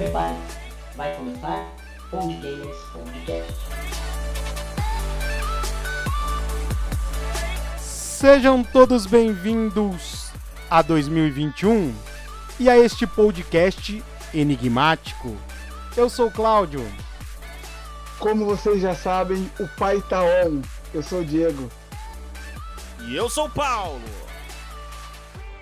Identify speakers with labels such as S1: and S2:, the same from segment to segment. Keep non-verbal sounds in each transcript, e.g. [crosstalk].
S1: Prepare, vai começar Old Gamers Podcast.
S2: Sejam todos bem-vindos a 2021 e a este podcast enigmático. Eu sou o Cláudio.
S3: Como vocês já sabem, o pai tá on. Eu sou o Diego.
S4: E eu sou o Paulo.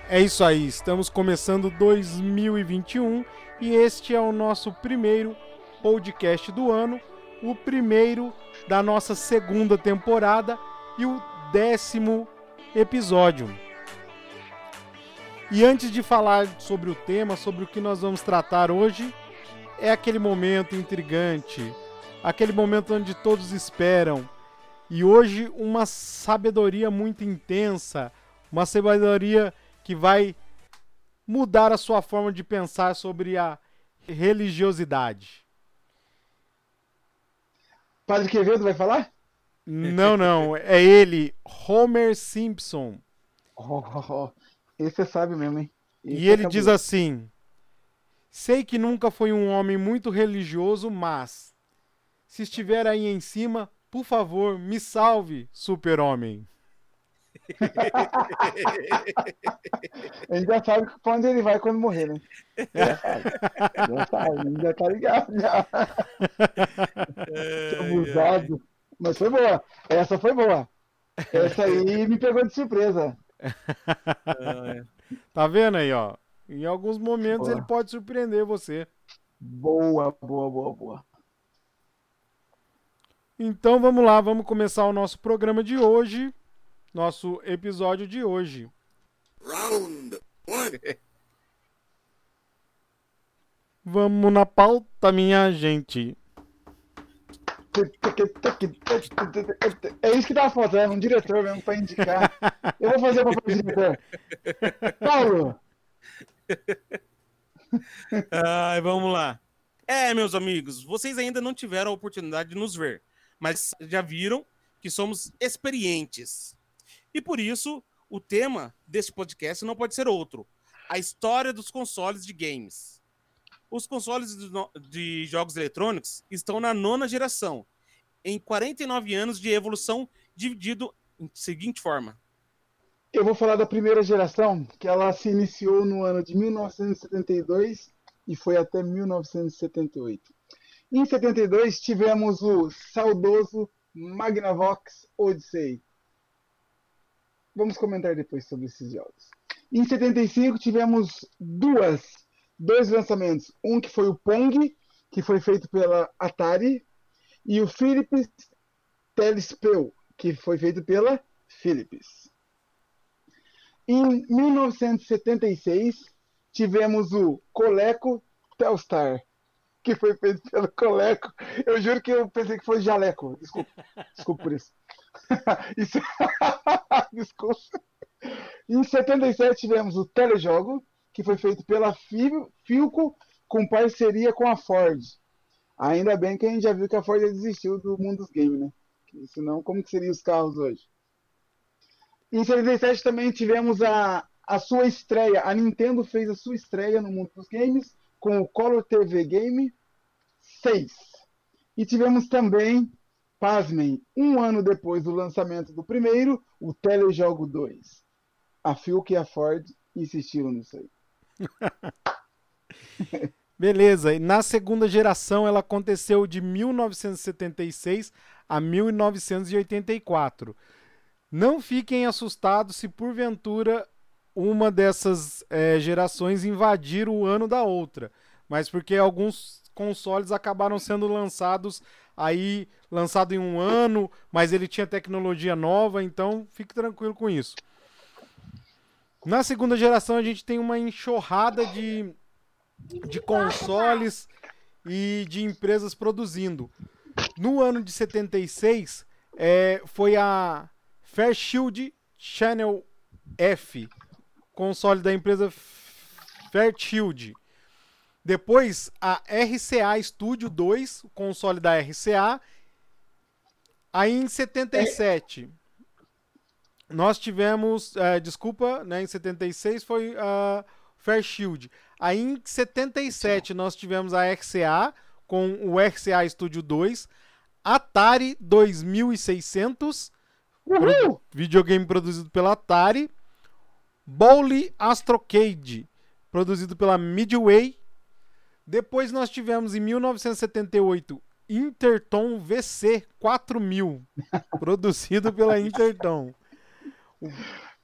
S2: É isso aí, estamos começando 2021 e este é o nosso primeiro podcast do ano, o primeiro da nossa segunda temporada e o décimo episódio. E antes de falar sobre o tema, sobre o que nós vamos tratar hoje, é aquele momento intrigante, aquele momento onde todos esperam. E hoje uma sabedoria muito intensa, uma sabedoria que vai mudar a sua forma de pensar sobre a religiosidade.
S3: Padre Quevedo vai falar?
S2: Não, não, é ele, Homer Simpson. [laughs]
S3: Oh, oh, oh. Esse você sabe mesmo, hein? Esse
S2: E ele
S3: acabou.
S2: diz assim: Sei que nunca foi um homem muito religioso, mas se estiver aí em cima, por favor, me salve, super-homem.
S3: A gente já sabe pra onde ele vai quando morrer, né? Já sabe. Já sabe, a gente já tá ligado. Já. Que abusado. Mas foi boa. Essa foi boa. Essa aí me pegou de surpresa.
S2: Tá vendo aí, ó? Em alguns momentos
S3: Boa.
S2: ele pode surpreender você.
S3: Boa, boa, boa, boa.
S2: Então vamos lá, vamos começar o nosso programa de hoje, nosso episódio de hoje.
S4: Round one.
S2: Vamos na pauta, minha gente.
S3: É isso que tava faltando, um diretor mesmo pra indicar. Eu vou fazer o papel de diretor. Paulo,
S4: Ai, vamos lá. É, meus amigos, vocês ainda não tiveram a oportunidade de nos ver, mas já viram que somos experientes. E por isso, o tema deste podcast não pode ser outro: a história dos consoles de games. Os consoles de, jogos eletrônicos estão na nona geração, em 49 anos de evolução, dividido em seguinte forma.
S3: eu vou falar da primeira geração, que ela se iniciou no ano de 1972 e foi até 1978. Em 72 tivemos o saudoso Magnavox Odyssey. Vamos comentar depois sobre esses jogos. Em 75 tivemos duas, dois lançamentos. Um que foi o Pong, que foi feito pela Atari, e o Philips Telespel, que foi feito pela Philips. Em 1976 tivemos o Coleco Telstar, que foi feito pelo Coleco. Eu juro que eu pensei que foi Jaleco. Desculpa, desculpa por isso. [laughs] [laughs] Desculpa. Em 77 tivemos o Telejogo, que foi feito pela Fil- Filco com parceria com a Ford. Ainda bem que a gente já viu que a Ford desistiu do mundo dos games, né? Senão, como que seriam os carros hoje? Em 77 também tivemos a, a sua estreia. A Nintendo fez a sua estreia no mundo dos games com o Color TV Game 6. E tivemos também, pasmem, um ano depois do lançamento do primeiro, o Telejogo 2. A Philco e a Ford insistiram nisso aí. [laughs]
S2: Beleza, e na segunda geração ela aconteceu de 1976 a 1984. Não fiquem assustados se porventura uma dessas eh, gerações invadir o ano da outra, mas porque alguns consoles acabaram sendo lançados aí, lançado em um ano, mas ele tinha tecnologia nova, então fique tranquilo com isso. Na segunda geração a gente tem uma enxurrada de de consoles e de empresas produzindo. No ano de 76, é, foi a Fairchild Channel F, console da empresa Fairchild. Depois, a RCA Studio 2, o console da RCA. Aí em 77, nós tivemos, é, desculpa, né, em 76 foi a Fairchild. Aí em 77 nós tivemos a RCA com o RCA Studio 2, Atari 2600, pro- videogame produzido pela Atari, Bowley Astrocade, produzido pela Midway. Depois nós tivemos em 1978 Interton VC 4000, [laughs] produzido pela Interton. O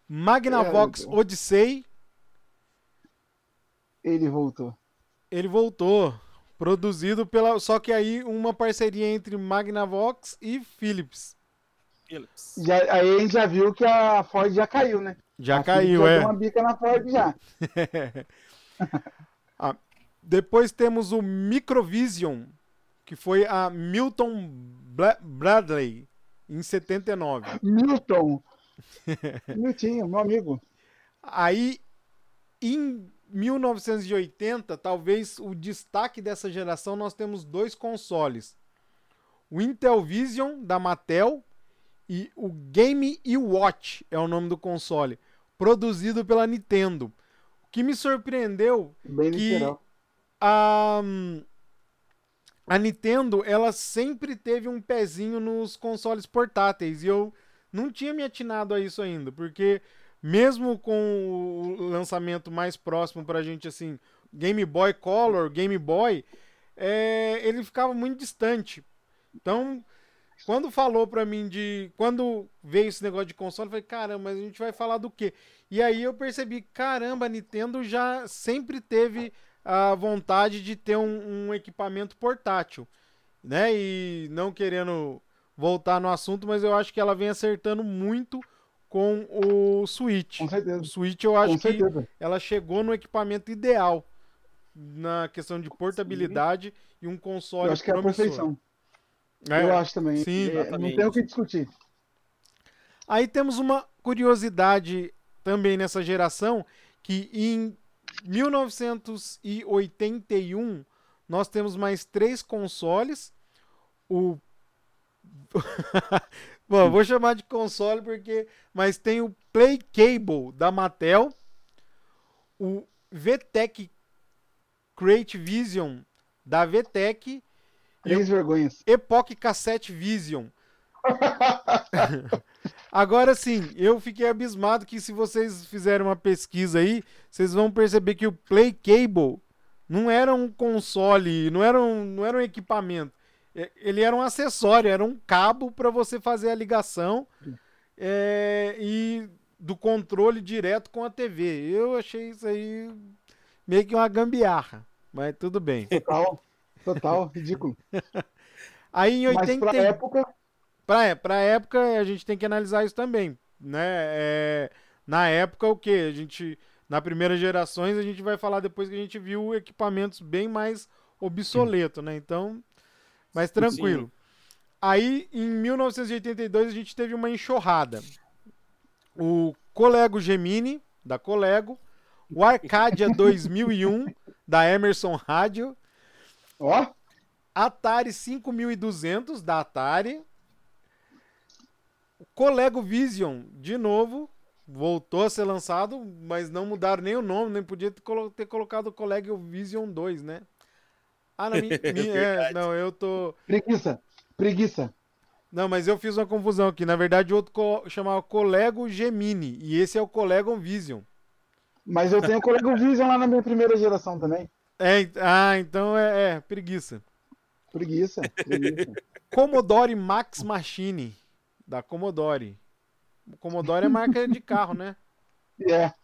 S2: Magnavox Odyssey,
S3: Ele voltou.
S2: ele voltou, produzido pela, só que aí uma parceria entre Magnavox e Philips.
S4: Philips.
S3: Já, aí a gente já viu que a Ford já caiu, né?
S2: Já
S3: A
S2: caiu,
S3: Philips já
S2: é.
S3: deu uma bica na Ford já. [laughs] [laughs]
S2: Depois temos o Microvision, que foi a Milton Bla- Bradley, em 79. [laughs]
S3: Milton. Miltinho, meu amigo.
S2: Aí, em 1980, talvez o destaque dessa geração, nós temos dois consoles. O Intel Vision, da Mattel, e o Game Watch é o nome do console, produzido pela Nintendo. O que me surpreendeu
S3: Bem
S2: Que-
S3: literal.
S2: A, a Nintendo, ela sempre teve um pezinho nos consoles portáteis e eu não tinha me atinado a isso ainda, porque mesmo com o lançamento mais próximo pra gente, assim, Game Boy Color, Game Boy, é, ele ficava muito distante. Então, quando falou pra mim de. Quando veio esse negócio de console, eu falei, caramba, mas a gente vai falar do quê? E aí eu percebi, caramba, a Nintendo já sempre teve a vontade de ter um, um equipamento portátil, né? E não querendo voltar no assunto, mas eu acho que ela vem acertando muito com o Switch.
S3: Com certeza.
S2: O Switch eu acho que ela chegou no equipamento ideal na questão de portabilidade e um console
S3: Eu acho que é a perfeição.
S2: É.
S3: Eu acho também.
S2: Sim,
S3: É, não tem o que discutir.
S2: Aí temos uma curiosidade também nessa geração, que em 1981 nós temos mais três consoles. O [laughs] Bom, vou chamar de console porque mas tem o Play Cable da Mattel, o VTech Create Vision da VTech
S3: Três vergonhas.
S2: Epoch Cassette Vision. [laughs] Agora sim, eu fiquei abismado que se vocês fizerem uma pesquisa aí, vocês vão perceber que o Play Cable não era um console, não era um, não era um equipamento. É, Ele era um acessório, era um cabo para você fazer a ligação é, e do controle direto com a TV. Eu achei isso aí meio que uma gambiarra, mas tudo bem.
S3: Total. Total. Ridículo. [laughs]
S2: Aí em
S3: Mas
S2: 80,
S3: pra época,
S2: Pra, pra época, a gente tem que analisar isso também, né? É, na época, o que? A gente, na primeira gerações, a gente vai falar depois que a gente viu equipamentos bem mais obsoletos, né? Então, mais tranquilo. Aí, em 1982, a gente teve uma enxurrada. O Colego Gemini, da Colego, o Arcadia [laughs] 2001, da Emerson Rádio,
S3: ó,
S2: Atari 5200 da Atari. O Colego Vision, de novo, voltou a ser lançado, mas não mudaram nem o nome, nem podia ter, colo- ter colocado o Colego Vision 2, né? Ah, não, [laughs] mi- mi- é,
S4: Verdade.
S2: não, eu tô.
S3: preguiça. Preguiça.
S2: Não, mas eu fiz uma confusão aqui. Na verdade, o outro co- chamava Colego Gemini, e esse é o Colego Vision.
S3: Mas eu tenho o colega Vision lá na minha primeira geração também.
S2: É, ah, então é, é preguiça.
S3: Preguiça. preguiça.
S2: Commodore Max Machine, da Commodore. O Commodore é marca de carro, né? [laughs]
S3: É.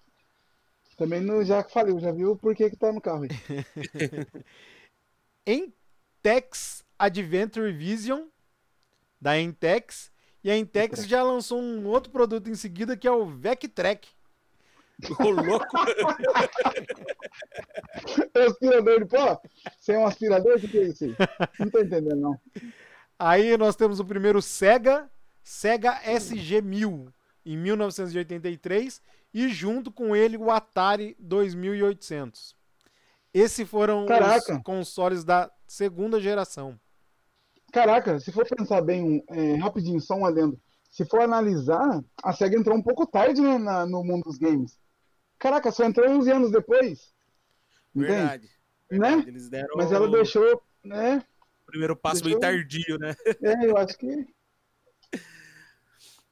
S3: Também no, já falei, já viu por que que tá no carro aí. [laughs]
S2: Entex Adventure Vision, da Entex. E a Entex já lançou um outro produto em seguida que é o Vectrek.
S4: Ô, louco. [laughs]
S3: aspirador de pó? Você é um aspirador? O que, que é isso aí? Não tô entendendo, não.
S2: Aí nós temos o primeiro Sega, Sega SG-1000, em 1983. E junto com ele o Atari 2800. Esses foram
S3: Caraca.
S2: os consoles da segunda geração.
S3: Caraca, se for pensar bem, é, rapidinho, só um adendo. Se for analisar, a SEGA entrou um pouco tarde né, na- no mundo dos games. Caraca, só entrou 11 anos depois. Entende?
S4: Verdade.
S3: Né?
S4: verdade. Eles deram
S3: Mas ela
S4: o
S3: deixou, né?
S4: primeiro passo
S3: deixou-
S4: meio tardio, né?
S3: É, eu acho que.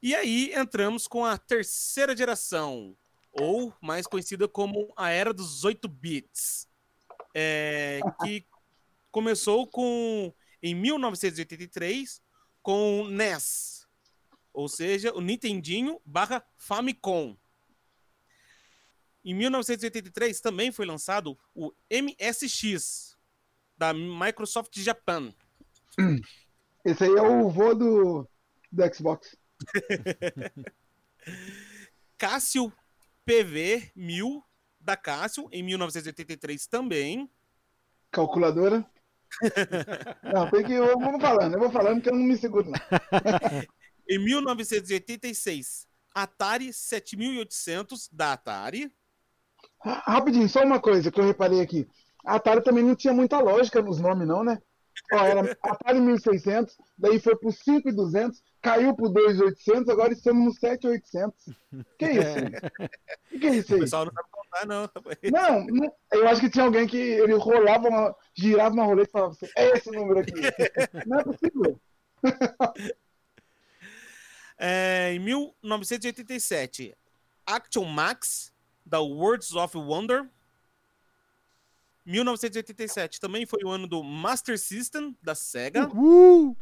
S4: E aí entramos com a terceira geração, ou mais conhecida como a era dos 8 bits, é, que começou com em 1983 com o NES, ou seja, o Nintendinho barra Famicom. Em 1983 também foi lançado o MSX da Microsoft Japan.
S3: Esse aí é o vô do, do Xbox. [laughs]
S4: Cássio PV 1000 da Cássio em 1983 também.
S3: Calculadora. [laughs] Não, tem que. Eu vou falando, eu vou falando que eu não me seguro, não. [laughs]
S4: Em 1986, Atari 7800 da Atari.
S3: Ra- Rapidinho, só uma coisa que eu reparei aqui. A Atari também não tinha muita lógica nos nomes, não, né? Ó, era Atari 1600, daí foi pro 5200, caiu pro 2800, agora estamos no 7800. Que isso? Que que é isso
S4: O
S3: aí?
S4: pessoal não sabe contar, não.
S3: Não, não, eu acho que tinha alguém que ele rolava, uma, girava uma roleta e falava assim, é esse número aqui. [laughs] Não é possível. [laughs]
S4: É, em 1987, Action Max da Worlds of Wonder. 1987 também foi o ano do Master System da Sega.
S2: Uh!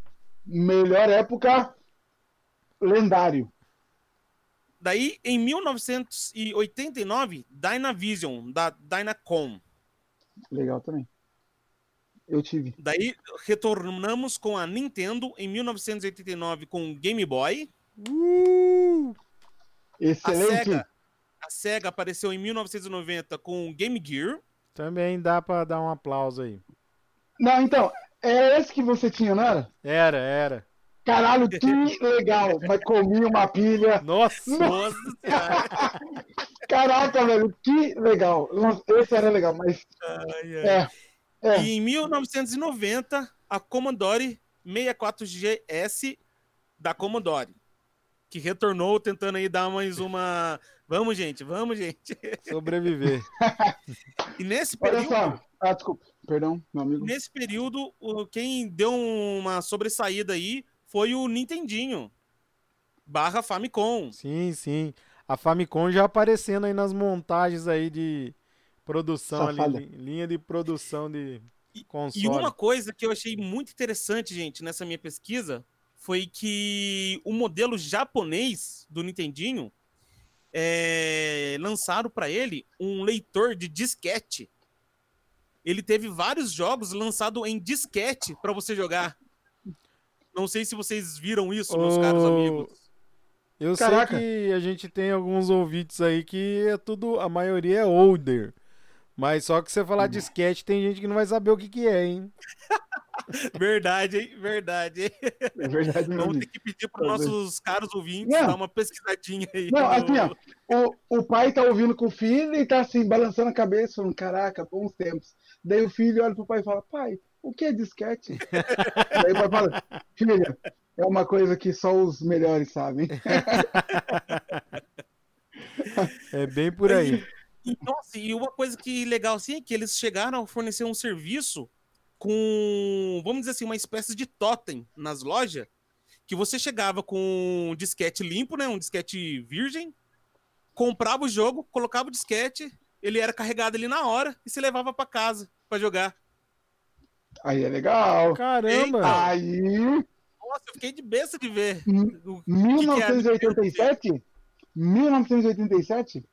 S3: Melhor época, lendário.
S4: Daí, em 1989, Dynavision da Dynacom.
S3: Legal também. Eu tive.
S4: Daí retornamos com a Nintendo em 1989 com o Game Boy.
S2: Uh!
S4: A
S3: Excelente.
S4: Sega, a Sega apareceu em 1990 com o Game Gear.
S2: Também dá pra dar um aplauso aí.
S3: Não, então, é esse que você tinha, não era?
S2: Era, era.
S3: Caralho, [laughs] que legal. Mas comi uma pilha.
S2: Nossa!
S4: Nossa Senhora. [laughs]
S3: Caraca, velho, que legal. Nossa, Esse era legal, mas
S4: Ai, ai.
S3: é. É,
S4: E em 1990, a Commodore 64GS da Commodore, que retornou tentando aí dar mais uma. Vamos, gente, vamos, gente.
S2: Sobreviver. [laughs]
S4: E nesse
S3: olha
S4: período,
S3: só. Ah, desculpa. Perdão, meu amigo.
S4: nesse período, o- quem deu uma sobressaída aí foi o Nintendinho barra Famicom.
S2: Sim, sim. A Famicom já aparecendo aí nas montagens aí de produção ali, li- linha de produção de console.
S4: E uma coisa que eu achei muito interessante, gente, nessa minha pesquisa, foi que o modelo japonês do Nintendinho é, lançaram para ele um leitor de disquete. Ele teve vários jogos lançados em disquete para você jogar. Não sei se vocês viram isso, meus caros amigos.
S2: Eu
S3: Caraca.
S2: sei que a gente tem alguns ouvintes aí que é tudo, a maioria é older. Mas só que você falar
S3: Hum.
S2: disquete, tem gente que não vai saber o que que é, hein? [laughs]
S4: Verdade, hein? Verdade. hein?
S3: É verdade
S4: Vamos
S3: mesmo.
S4: ter que pedir para
S3: Talvez.
S4: nossos caros ouvintes
S3: Não.
S4: dar uma pesquisadinha aí.
S3: Não,
S4: no-
S3: assim, ó. O, o pai tá ouvindo com o filho e tá assim, balançando a cabeça, falando, caraca, bons tempos. Daí o filho olha pro pai e fala, pai, o que é disquete? Daí o pai fala, filha, é uma coisa que só os melhores sabem.
S2: É bem por aí.
S4: E, nossa, e uma coisa que legal assim é que eles chegaram a fornecer um serviço com, vamos dizer assim, uma espécie de totem nas lojas, que você chegava com um disquete limpo, né, um disquete virgem, comprava o jogo, colocava o disquete, ele era carregado ali na hora e se levava para casa para jogar.
S3: Aí é legal.
S2: Caramba!
S3: Aí,
S4: Nossa, eu fiquei de besta de ver.
S3: Hum.
S4: o-
S3: 1987? 1987?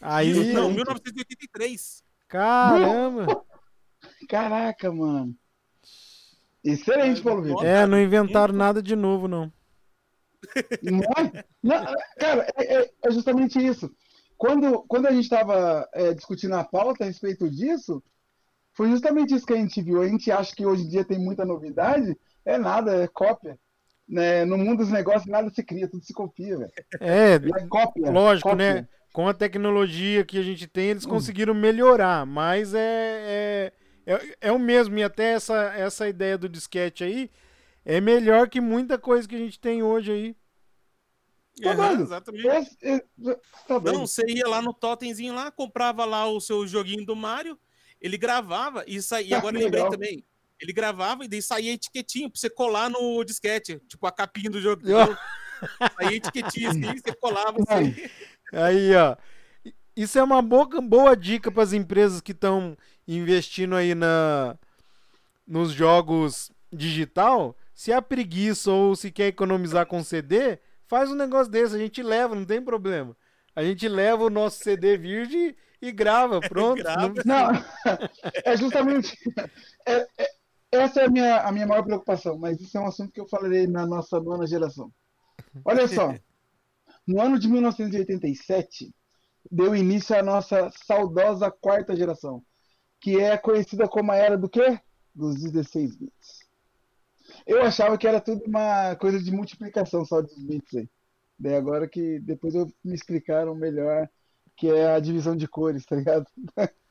S2: Aí,
S4: Não, 1983.
S2: caramba!
S3: Caraca, mano. Excelente, Paulo Vitor.
S2: É, não inventaram nada de novo, não.
S3: Não é? Não, cara, é, é- é justamente isso. Quando, quando a gente estava discutindo a pauta a respeito disso, foi justamente isso que a gente viu. A gente acha que hoje em dia tem muita novidade, é nada, é cópia. Né? No mundo dos negócios, nada se cria, tudo se copia, velho.
S2: É,
S3: é cópia.
S2: lógico,
S3: cópia.
S2: né? Com a tecnologia que a gente tem, eles conseguiram melhorar, mas é, é, é, é o mesmo. E até essa, essa ideia do disquete aí é melhor que muita coisa que a gente tem hoje aí.
S3: Tá doido.
S4: exatamente.
S3: Esse- esse- tá doido.
S4: Não, você ia lá no totemzinho lá, comprava lá o seu joguinho do Mario, ele gravava e saía. E
S3: Ah,
S4: agora eu lembrei também. Ele gravava e daí saía etiquetinho pra você colar no disquete, tipo a capinha do jogo.
S2: Eu-? [laughs]
S4: Saía etiquetinha assim, você colava assim.
S2: Aí, ó. Isso é uma boa, boa dica para as empresas que estão investindo aí na, nos jogos digital. Se há preguiça ou se quer economizar com CD, faz um negócio desse. A gente leva, não tem problema. A gente leva o nosso CD virgem e grava, [laughs] pronto.
S4: Grava.
S2: Não- [laughs]
S3: é justamente. é- é- essa é a minha, a minha maior preocupação, mas isso é um assunto que eu falarei na nossa nona geração. Olha só, [laughs] no ano de 1987, deu início à nossa saudosa quarta geração, que é conhecida como a era do quê? Dos 16 bits. Eu achava que era tudo uma coisa de multiplicação só dos bits aí. Daí agora que depois eu, me explicaram melhor que é a divisão de cores, tá ligado? [laughs]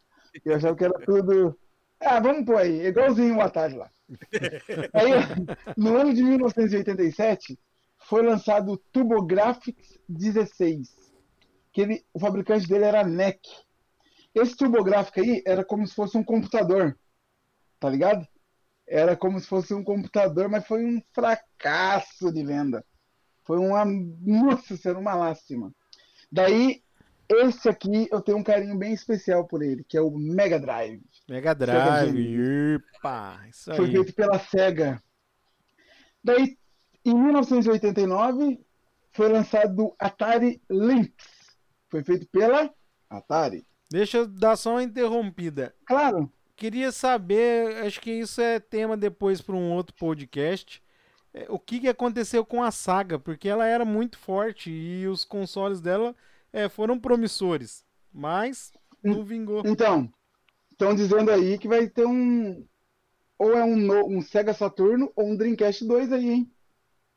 S3: Eu achava que era tudo. Ah, vamos pôr aí, igualzinho o Atari lá. [laughs] Aí, no ano de 1987, foi lançado o TurboGrafx 16. Que ele, o fabricante dele era a NEC. Esse TurboGrafx aí era como se fosse um computador, tá ligado? Era como se fosse um computador, mas foi um fracasso de venda. Foi uma. Nossa, era uma lástima. Daí, esse aqui eu tenho um carinho bem especial por ele, que é o Mega Drive.
S2: Mega
S3: Sega
S2: Drive. Epa, isso
S3: Foi
S2: aí.
S3: feito pela SEGA. Daí, em 1989, foi lançado o Atari Lynx. Foi feito pela Atari.
S2: Deixa eu dar só uma interrompida.
S3: Claro.
S2: Queria saber, acho que isso é tema depois para um outro podcast. é, O que, que aconteceu com a saga? Porque ela era muito forte e os consoles dela é, foram promissores, mas não vingou.
S3: Então, estão dizendo aí que vai ter um. Ou é um, um Sega Saturno ou um Dreamcast 2 aí, hein?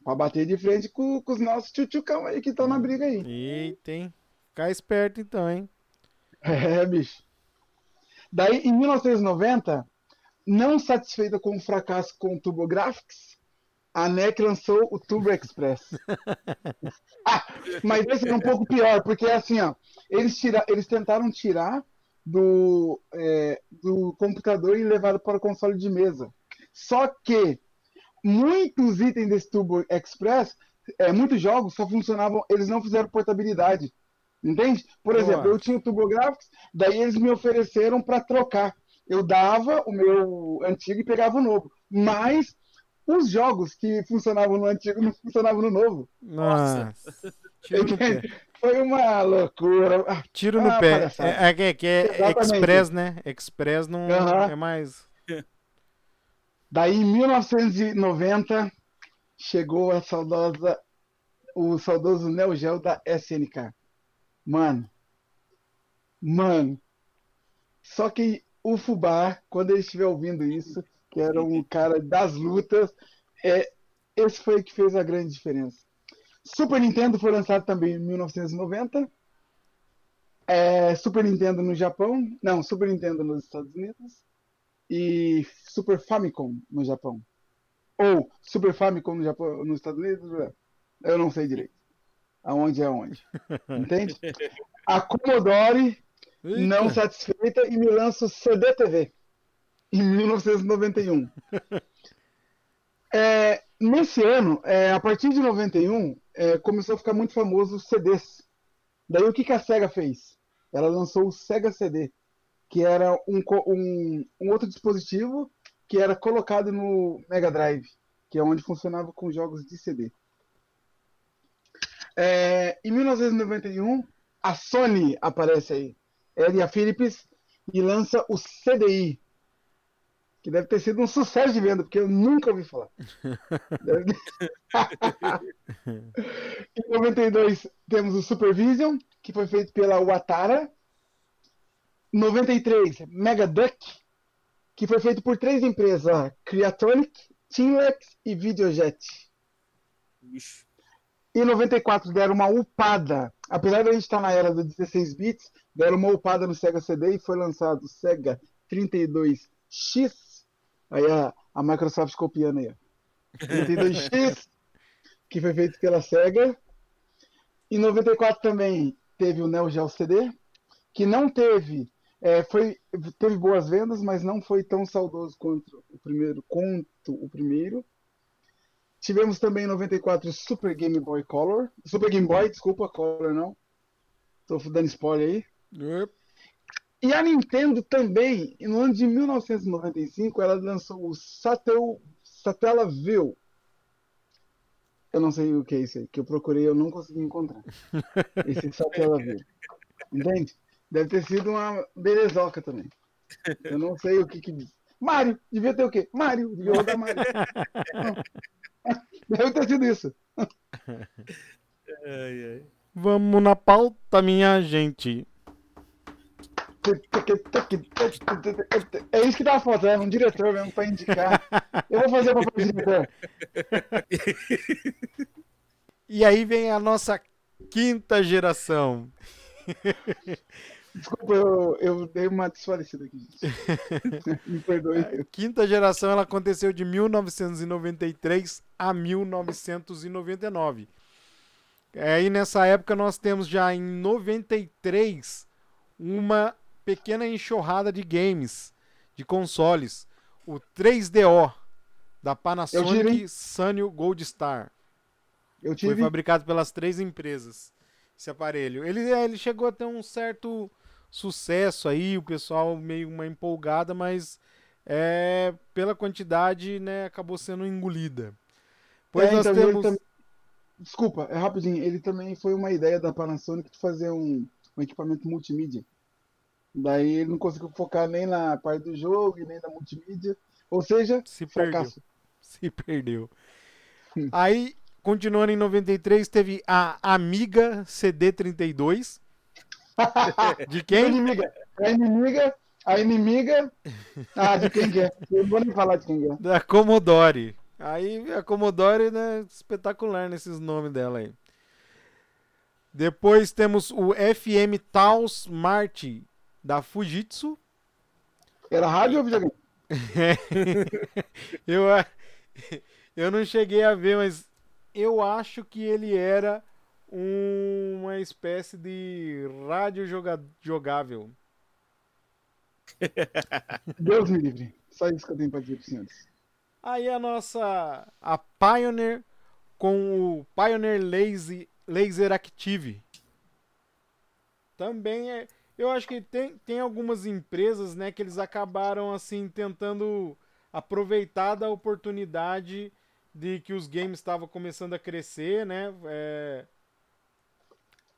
S3: Pra bater de frente com, com os nossos tchutchucão aí que estão na briga aí.
S2: Eita, hein? Ficar esperto então, hein? [laughs]
S3: É, bicho. Daí, em 1990, não satisfeita com o fracasso com o TurboGrafx, a NEC lançou o Turbo Express. [laughs] Ah, mas esse é um pouco pior, porque assim, ó, eles, tira, eles tentaram tirar do, é, do computador e levaram para o console de mesa. Só que muitos itens desse Turbo Express, é, muitos jogos só funcionavam, eles não fizeram portabilidade. Entende? Por
S2: Boa.
S3: exemplo, eu tinha o TurboGrafx, daí eles me ofereceram para trocar. Eu dava o meu antigo e pegava o novo. Mas os jogos que funcionavam no antigo não funcionavam no novo.
S2: Nossa. Tiro no pé.
S3: Foi uma loucura. Ah,
S2: Tiro no
S3: Ah,
S2: pé. É, é, que- é
S3: Exatamente.
S2: Express, né? Express não é mais.
S3: Daí, em 1990, chegou a saudosa, o saudoso Neo Geo da SNK. Mano, mano, só que o Fubá, quando ele estiver ouvindo isso, que era um cara das lutas, é, esse foi o que fez a grande diferença. Super Nintendo foi lançado também em 1990. É, Super Nintendo no Japão, não, Super Nintendo nos Estados Unidos e Super Famicom no Japão. Ou Super Famicom no Japão, nos Estados Unidos, eu não sei direito. Aonde é onde. [laughs] Entende? A Commodore, não
S2: Eita.
S3: satisfeita, e me lança o CD-TV em 1991. É, nesse ano, é, a partir de 91, é, começou a ficar muito famoso os CDs. Daí o que, que a SEGA fez? Ela lançou o Sega CD, que era um, um, um outro dispositivo que era colocado no Mega Drive, que é onde funcionava com jogos de CD. É, em 1991, a Sony aparece aí, ela e a Philips, e lança o CDI, que deve ter sido um sucesso de venda, porque eu nunca ouvi falar. Deve- [laughs] em 92 temos o Supervision, que foi feito pela Watara. 93, Mega Duck, que foi feito por três empresas, ó, Creatronic, Teamlex e Videojet.
S4: Ixi.
S3: Em 94 deram uma upada. Apesar de a gente estar na era dos 16 bits, deram uma upada no Sega CD e foi lançado o Sega 32X. Aí a, a Microsoft copiando aí. ó. 32X, [laughs] que foi feito pela Sega. Em 94 também teve o Neo Geo CD, que não teve, é, foi, teve boas vendas, mas não foi tão saudoso quanto o primeiro, quanto o primeiro. Tivemos também em 94 o Super Game Boy Color, Super Game Boy, desculpa, Color não. Tô dando spoiler aí.
S2: Yep.
S3: E a Nintendo também, no ano de 1995, ela lançou o Satel, Satellaview. Eu não sei o que é isso aí, que eu procurei eu não consegui encontrar. [laughs] Esse Satellaview. Entende? Deve ter sido uma belezoca também. Eu não sei o que que diz. Mario, devia ter o quê? Mario, devia rodar Mario. [laughs] Deve ter sido isso. [laughs]
S4: Ai, ai.
S2: Vamos na pauta, minha gente.
S3: É isso que tava faltando, um diretor mesmo pra indicar. Eu vou fazer o papel de diretor.
S2: E aí vem a nossa quinta geração.
S3: Desculpa, eu, eu dei uma desfalecida aqui. [laughs] Me perdoe.
S2: A quinta geração ela aconteceu de 1993 a 1999. Aí nessa época nós temos já em 93 uma pequena enxurrada de games, de consoles. O 3DO da Panasonic. Sanyo Gold Star.
S3: Eu
S2: Foi fabricado pelas três empresas esse aparelho. Ele, é, ele chegou a ter um certo sucesso aí, o pessoal meio uma empolgada, mas é, pela quantidade, né, acabou sendo engolida. Pois
S3: É,
S2: nós
S3: então,
S2: temos.
S3: também- Desculpa, é rapidinho. Ele também foi uma ideia da Panasonic de fazer um, um equipamento multimídia. Daí ele não conseguiu focar nem na parte do jogo e nem na multimídia. Ou seja,
S2: Se perdeu.
S3: fracasso. [laughs]
S2: Se perdeu. Aí, continuando em 93, teve a Amiga CD32. [laughs] De
S3: A
S2: quem?
S3: inimiga, a inimiga, a inimiga. Ah, de quem que é? Eu não vou nem falar de quem é.
S2: Da Commodore. Aí a Commodore, né, espetacular nesses nomes dela aí. Depois temos o FM Tal Smart da Fujitsu.
S3: Era rádio ou videogame? [laughs]
S2: eu, eu não cheguei a ver, mas eu acho que ele era um- uma espécie de rádio joga- jogável. [laughs]
S3: Deus me livre. Só isso que eu tenho pra dizer pros senhores.
S2: Aí a nossa a Pioneer com o Pioneer Lazy, Laser Active. Também é, eu acho que tem, tem algumas empresas, né, que eles acabaram assim tentando aproveitar da oportunidade de que os games estavam começando a crescer, né, é,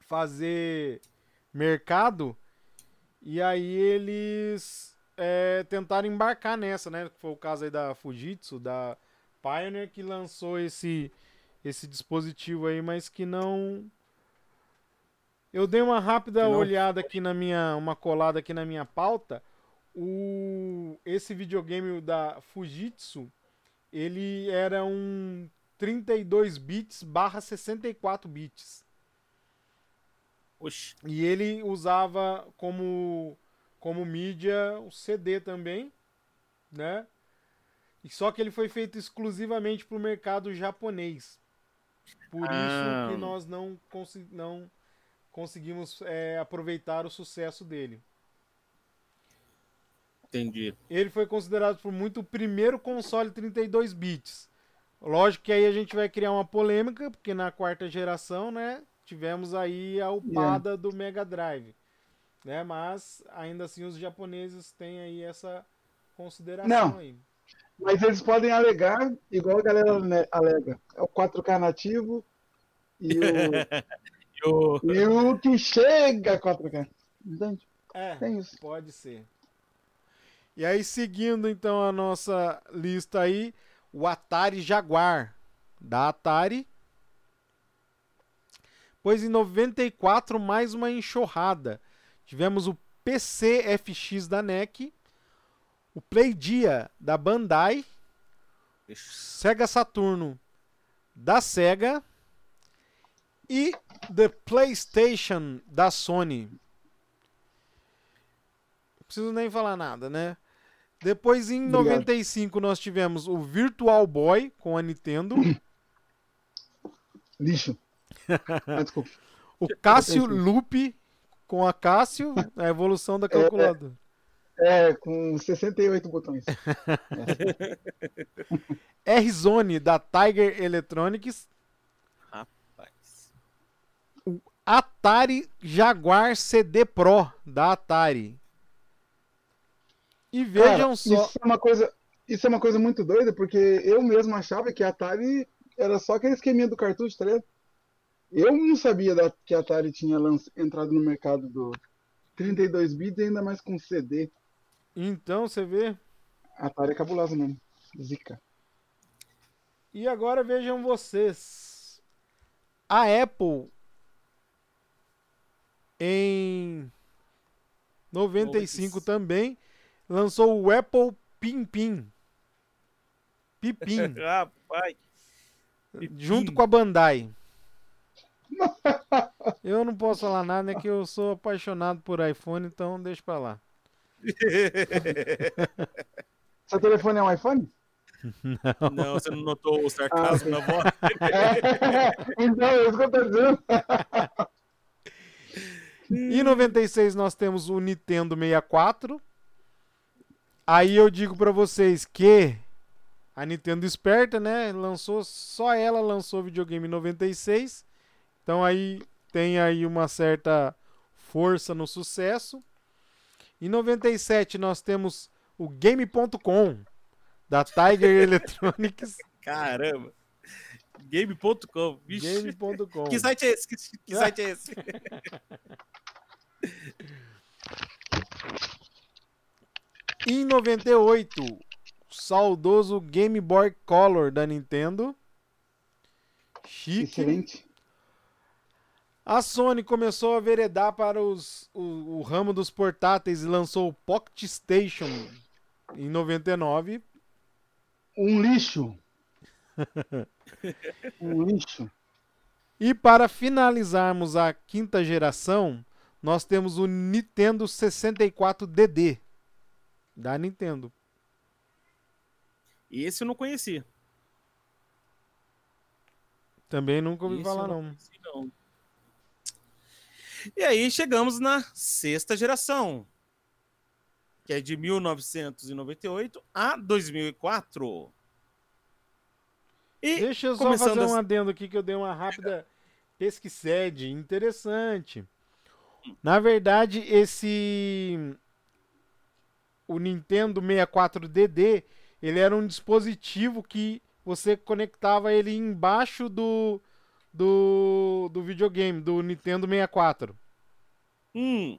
S2: fazer mercado e aí eles é, tentaram embarcar nessa, né? Foi o caso aí da Fujitsu, da Pioneer, que lançou esse, esse dispositivo aí, mas que não. Eu dei uma rápida
S4: não
S2: olhada aqui na minha. Uma colada aqui na minha pauta. O, esse videogame da Fujitsu, ele era um 32 bits barra 64 bits.
S4: Oxi.
S2: E ele usava como, como mídia o CD também, né? E só que ele foi feito exclusivamente para o mercado japonês. Por
S4: Ah.
S2: isso que nós não, não conseguimos é, aproveitar o sucesso dele.
S4: Entendi.
S2: Ele foi considerado por muito o primeiro console 32 bits. Lógico que aí a gente vai criar uma polêmica, porque na quarta geração, né, tivemos aí a upada do Mega Drive, né? Mas ainda assim os japoneses têm aí essa consideração
S3: Não.
S2: aí.
S3: Mas eles podem alegar, igual a galera alega. É o 4K nativo e o, [laughs] E o que chega a 4K. Entende?
S2: É,
S3: Tem isso.
S2: pode ser. E aí seguindo então a nossa lista aí, o Atari Jaguar da Atari Pois em 94, mais uma enxurrada. Tivemos o PC FX da NEC, o Playdia da Bandai, Sega Saturno da Sega e The PlayStation da Sony. Não preciso nem falar nada, né? Depois em
S3: Obrigado.
S2: 95 nós tivemos o Virtual Boy com a Nintendo. [laughs]
S3: Lixo. Ah, desculpa.
S2: O Cássio Loop com a Cássio, a evolução da calculadora.
S3: É, com 68 botões. [laughs]
S2: R-Zone da Tiger Electronics.
S4: Rapaz.
S2: Atari Jaguar CD Pro da Atari. E vejam
S3: Cara,
S2: só.
S3: Isso é uma coisa, isso é uma coisa muito doida, porque eu mesmo achava que a Atari era só aquele esqueminha do cartucho, tá ligado? Eu não sabia da- que a Atari tinha lanç- entrado no mercado do 32 bits, ainda mais com CD.
S2: Então, você vê.
S3: A Atari é cabulosa mesmo. Zica.
S2: E agora vejam vocês. A Apple em 95
S4: 95.
S2: também lançou o Apple Pin Pin. Pipim,
S4: Rapaz.
S2: junto com a Bandai. [laughs] Eu não posso falar nada, né? Que eu sou apaixonado por iPhone, então deixa pra lá. [laughs]
S3: Seu telefone é um iPhone?
S4: Não, você não notou o sarcasmo na voz? [laughs]
S3: então, é isso que eu tô dizendo.
S2: Em 96 nós temos o Nintendo 64. Aí eu digo pra vocês que a Nintendo esperta, né, lançou só ela lançou videogame em 96. Então aí tem aí uma certa força no sucesso. Em 97 nós temos o game.com da Tiger [laughs] Electronics.
S4: Caramba. Game.com.
S2: Game.com.
S4: Que site é esse? Que, que site é esse? [laughs]
S2: Em 98, o saudoso Game Boy Color da Nintendo. Chique.
S3: Excelente.
S2: A Sony começou a veredar para os, o, o ramo dos portáteis e lançou o Pocket Station em 99.
S3: Um lixo. [laughs] um lixo.
S2: E para finalizarmos a quinta geração, nós temos o Nintendo 64DD da Nintendo.
S4: Esse eu não conhecia.
S2: Também nunca ouvi
S4: Esse
S2: falar não.
S4: conheci, não. E aí chegamos na sexta geração, que é de 1998 a 2004. E
S2: Deixa eu só fazer um adendo aqui que eu dei uma rápida pesquisede interessante. Na verdade, esse o Nintendo 64DD, ele era um dispositivo que você conectava ele embaixo do do, do videogame, do Nintendo 64.
S4: Hum,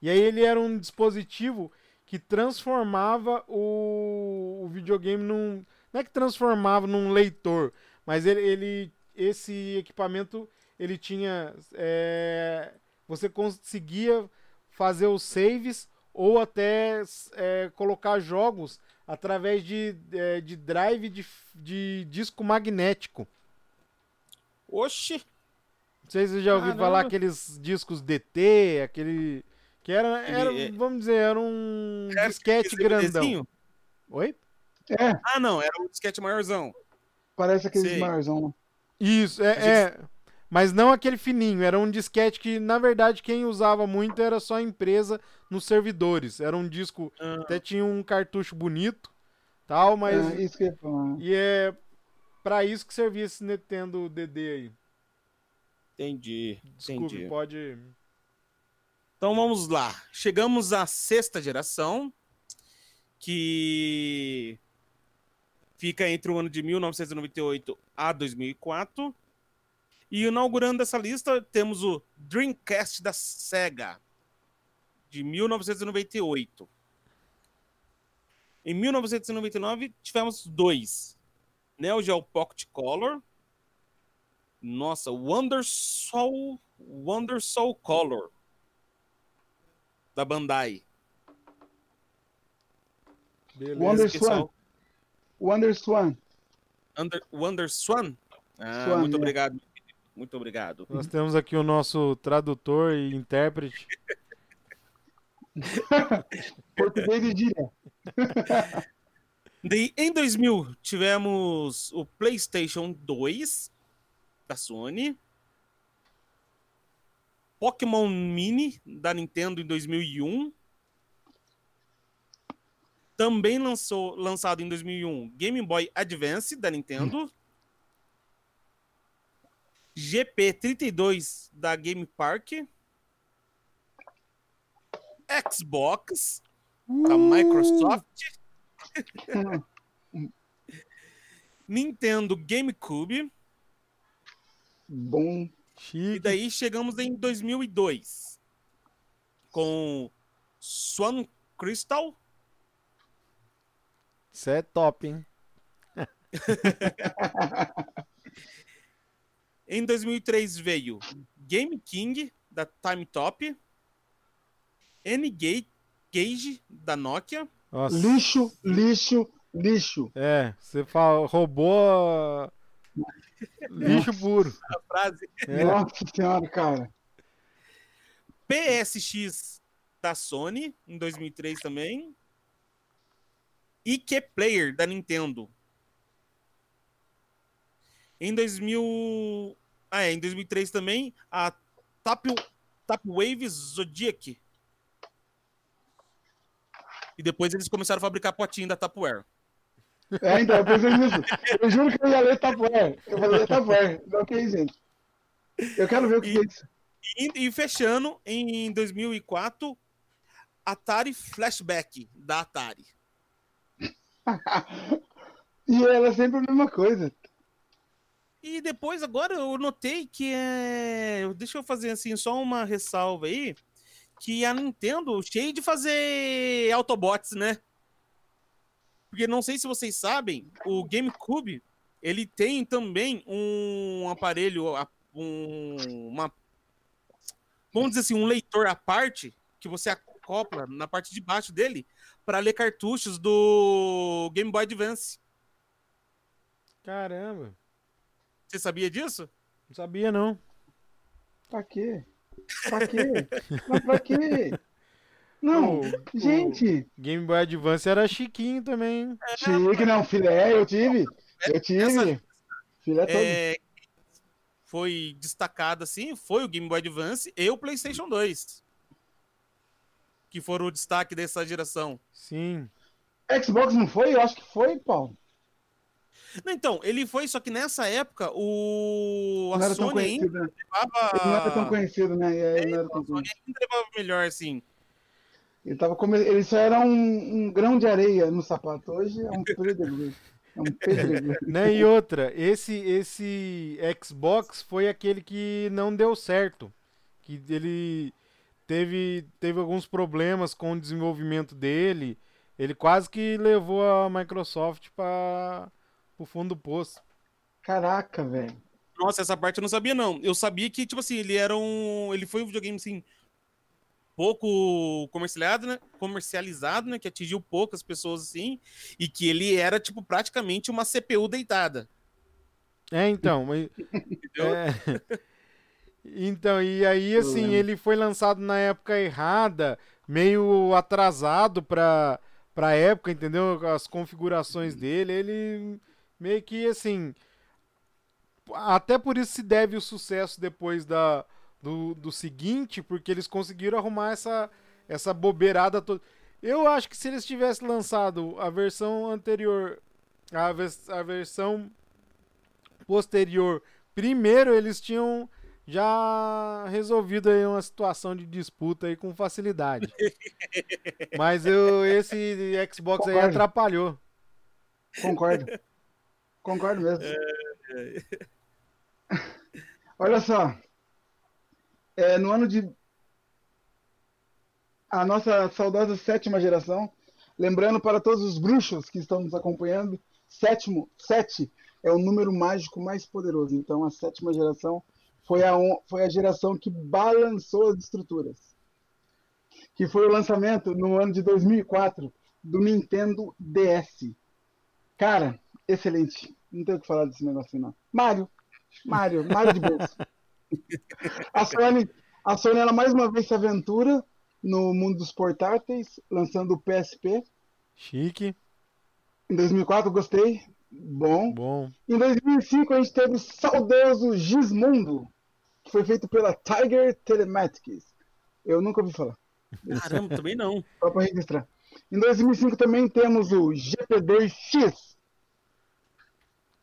S2: E aí ele era um dispositivo que transformava o, o videogame num. Não é que transformava num leitor, mas ele, ele- esse equipamento ele tinha. é, você conseguia fazer os saves ou até é, colocar jogos através de, é, de drive de, de disco magnético.
S4: oxi.
S2: Não sei se você já ouviu
S4: Caramba.
S2: falar aqueles discos DT, aquele. Que era, era
S4: Ele-
S2: vamos dizer, era um
S4: É,
S2: disquete grandão. Oi?
S3: É,
S4: Ah, não, era o disquete maiorzão.
S3: parece aqueles
S4: Sei.
S3: maiorzão.
S2: Isso,
S4: A
S2: é,
S4: gente-
S2: é. Mas não aquele fininho, era um disquete que, na verdade, quem usava muito era só a empresa nos servidores. Era um disco,
S4: Ah,
S2: até tinha um cartucho bonito, tal, mas.
S3: É, isso que eu ia falar.
S2: E é pra isso que servia esse Nintendo DD aí.
S4: entendi,
S2: Desculpe,
S4: entendi.
S2: pode.
S4: Então vamos lá. Chegamos à sexta geração, que fica entre o ano de 1998 a 2004. E inaugurando essa lista, temos o Dreamcast da Sega, de 1998. Em 1999, tivemos dois. Neo Geo Pocket Color. Nossa, Wonder Soul, Wonder Soul Color da Bandai.
S2: Beleza.
S3: Wonder
S4: Esse pessoal-
S3: Swan. Wonder Swan.
S4: Under, Wonder Swan? Ah,
S3: Swan,
S4: muito
S3: é.
S4: obrigado. Muito obrigado.
S2: Nós temos aqui o nosso tradutor e intérprete. [laughs]
S3: Português de dia.
S4: Daí, em 2000, tivemos o PlayStation 2 da Sony. Pokémon Mini da Nintendo em 2001. Também lançou, lançado em 2001 Game Boy Advance da Nintendo. GP32 da Game Park. Xbox da Microsoft. [laughs] Nintendo GameCube.
S3: Bom.
S4: E
S2: Chique.
S4: daí chegamos em 2002 com Swan Crystal,
S2: Isso é top, hein? [laughs]
S4: Em 2003 veio Game King da Time Top, N-Gage Gage da Nokia,
S2: Nossa.
S3: Lixo, lixo, lixo.
S2: É, você fala, roubou lixo puro.
S4: a frase
S2: É.
S3: Nossa senhora, cara.
S4: PSX da Sony em 2003 também, IQ Player da Nintendo. Em 2000, ah, é, em 2003 também a Tap Tapwave Zodiac. E depois eles começaram a fabricar potinho da Tupperware.
S3: É, então, eu pensei nisso. Eu juro que eu ia ler Tupperware. Eu falei Tupperware. Não, que isso, gente. Eu quero ver o que
S4: E-
S3: é isso.
S4: E, e fechando em 2004 Atari Flashback da Atari.
S3: E ela é sempre a mesma coisa.
S4: E depois, agora, eu notei que é. Deixa eu fazer assim, só uma ressalva aí. Que a Nintendo, cheia de fazer Autobots, né? Porque não sei se vocês sabem, o GameCube, ele tem também um aparelho, um, uma. Vamos dizer assim, um leitor à parte, que você acopla na parte de baixo dele, para ler cartuchos do Game Boy Advance.
S2: Caramba,
S4: Você sabia disso?
S2: não sabia não.
S3: Pra quê? Pra [laughs] quê? Mas pra quê? Não,
S2: O- o
S3: gente.
S2: Game Boy Advance era chiquinho também. hein?
S3: Chique, não, filé, eu tive. Eu tive.
S4: Essa-
S3: Filé todo.
S4: é, foi destacado assim, foi o Game Boy Advance e o PlayStation 2. Que foram o destaque dessa geração.
S2: Sim.
S3: Xbox não foi? Eu acho que foi, Paulo.
S4: Não, então, ele foi, só que nessa época o
S3: Não
S4: a
S3: era tão
S4: Sony ainda
S3: conhecido, né?
S4: levava
S3: Ele não era tão conhecido, né? É, Ele, não era tão
S4: a Sony
S3: conhecido.
S4: ainda levava melhor assim.
S3: ele, tava come... ele só era um, um grão de areia no sapato. Hoje é um pedregulho. É um pedregulho. [laughs]
S2: Né? E outra, esse esse Xbox foi aquele que não deu certo. Que ele teve, teve alguns problemas com o desenvolvimento dele. Ele quase que levou a Microsoft para o fundo do poço.
S3: Caraca, velho.
S4: Nossa, essa parte eu não sabia não. Eu sabia que tipo assim, ele era um, ele foi um videogame assim pouco comercializado, né? Comercializado, né, que atingiu poucas pessoas assim, e que ele era tipo praticamente uma CPU deitada.
S2: É, então, mas [laughs]
S4: Entendeu?
S2: É. Então, e aí, assim, ele foi lançado na época errada, meio atrasado pra, pra época, entendeu? As configurações dele, ele meio que, assim... Até por isso se deve o sucesso depois da, do, do seguinte, porque eles conseguiram arrumar essa, essa bobeirada toda. Eu acho que se eles tivessem lançado a versão anterior, a, a versão posterior primeiro eles tinham já resolvido aí uma situação de disputa aí com facilidade. [laughs] Mas eu, esse Xbox aí
S3: Concordo.
S2: atrapalhou.
S3: Concordo. Concordo mesmo. Olha só. É, no ano de. A nossa saudosa sétima geração. Lembrando para todos os bruxos que estão nos acompanhando, sétimo, sete é o número mágico mais poderoso. Então a sétima geração foi a, foi a geração que balançou as estruturas. Que foi o lançamento no ano de 2004 do Nintendo DS. Cara, excelente. Não tenho o que falar desse negócio não. Mario. Mario, Mario de bolsa. [laughs] A Sony, a Sony ela mais uma vez se aventura no mundo dos portáteis, lançando o PSP.
S2: Chique,
S3: Em 2004, gostei. Bom.
S2: bom.
S3: Em 2005, a gente teve o saudoso Gismundo, que foi feito pela Tiger Telematics. Eu nunca ouvi falar.
S4: Caramba, também não.
S3: Só para registrar. Em 2005 também temos o GP2X,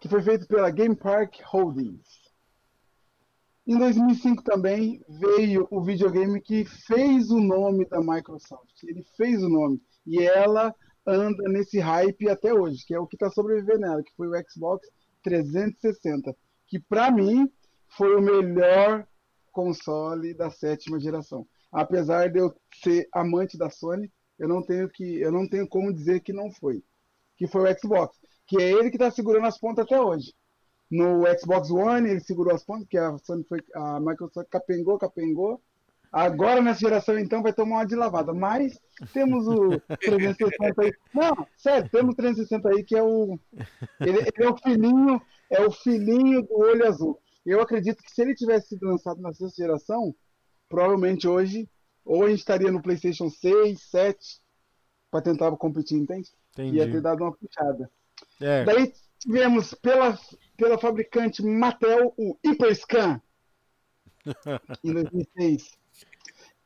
S3: que foi feito pela Game Park Holdings. Em 2005 também veio o videogame que fez o nome da Microsoft. Ele fez o nome. E ela anda nesse hype até hoje, que é o que está sobrevivendo nela, que foi o Xbox 360. Que para mim foi o melhor console da sétima geração. Apesar de eu ser amante da Sony, eu não tenho que, eu não tenho como dizer que não foi. Que foi o Xbox, que é ele que está segurando as pontas até hoje. No Xbox One ele segurou as pontas, que a Sony foi, a Microsoft capengou, capengou. Agora nessa geração então vai tomar uma de lavada, mas temos o [laughs] 360 aí. Não, sério, temos o 360 aí que é o ele, ele é o filhinho, é o filhinho do olho azul. Eu acredito que se ele tivesse sido lançado na sexta geração, provavelmente hoje ou a gente estaria no PlayStation 6, 7 para tentar competir, entende?
S2: Entendi.
S3: Ia ter dado uma puxada.
S2: É,
S3: Daí tivemos pela, pela fabricante Mattel o Hyperscan [laughs] em 2006.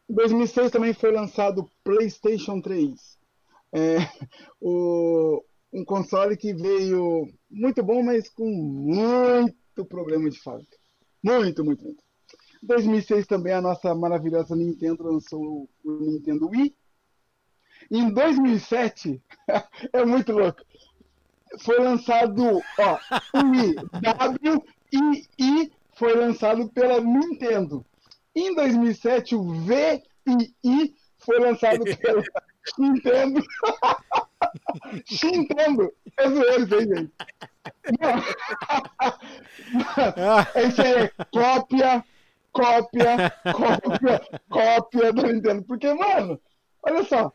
S3: Em 2006 também foi lançado o PlayStation 3. É, o, um console que veio muito bom, mas com muito problema de fábrica. Muito, muito, muito. Em 2006 também a nossa maravilhosa Nintendo lançou o Nintendo Wii. Em 2007, [laughs] é muito louco, foi lançado ó, o Wii foi lançado pela Nintendo. Em 2007, o V e I foi lançado [laughs] pela Nintendo. [laughs] Nintendo! É zoeiro isso aí, gente. Isso [laughs] aí é cópia, cópia, cópia, cópia do Nintendo. Porque, mano, olha só.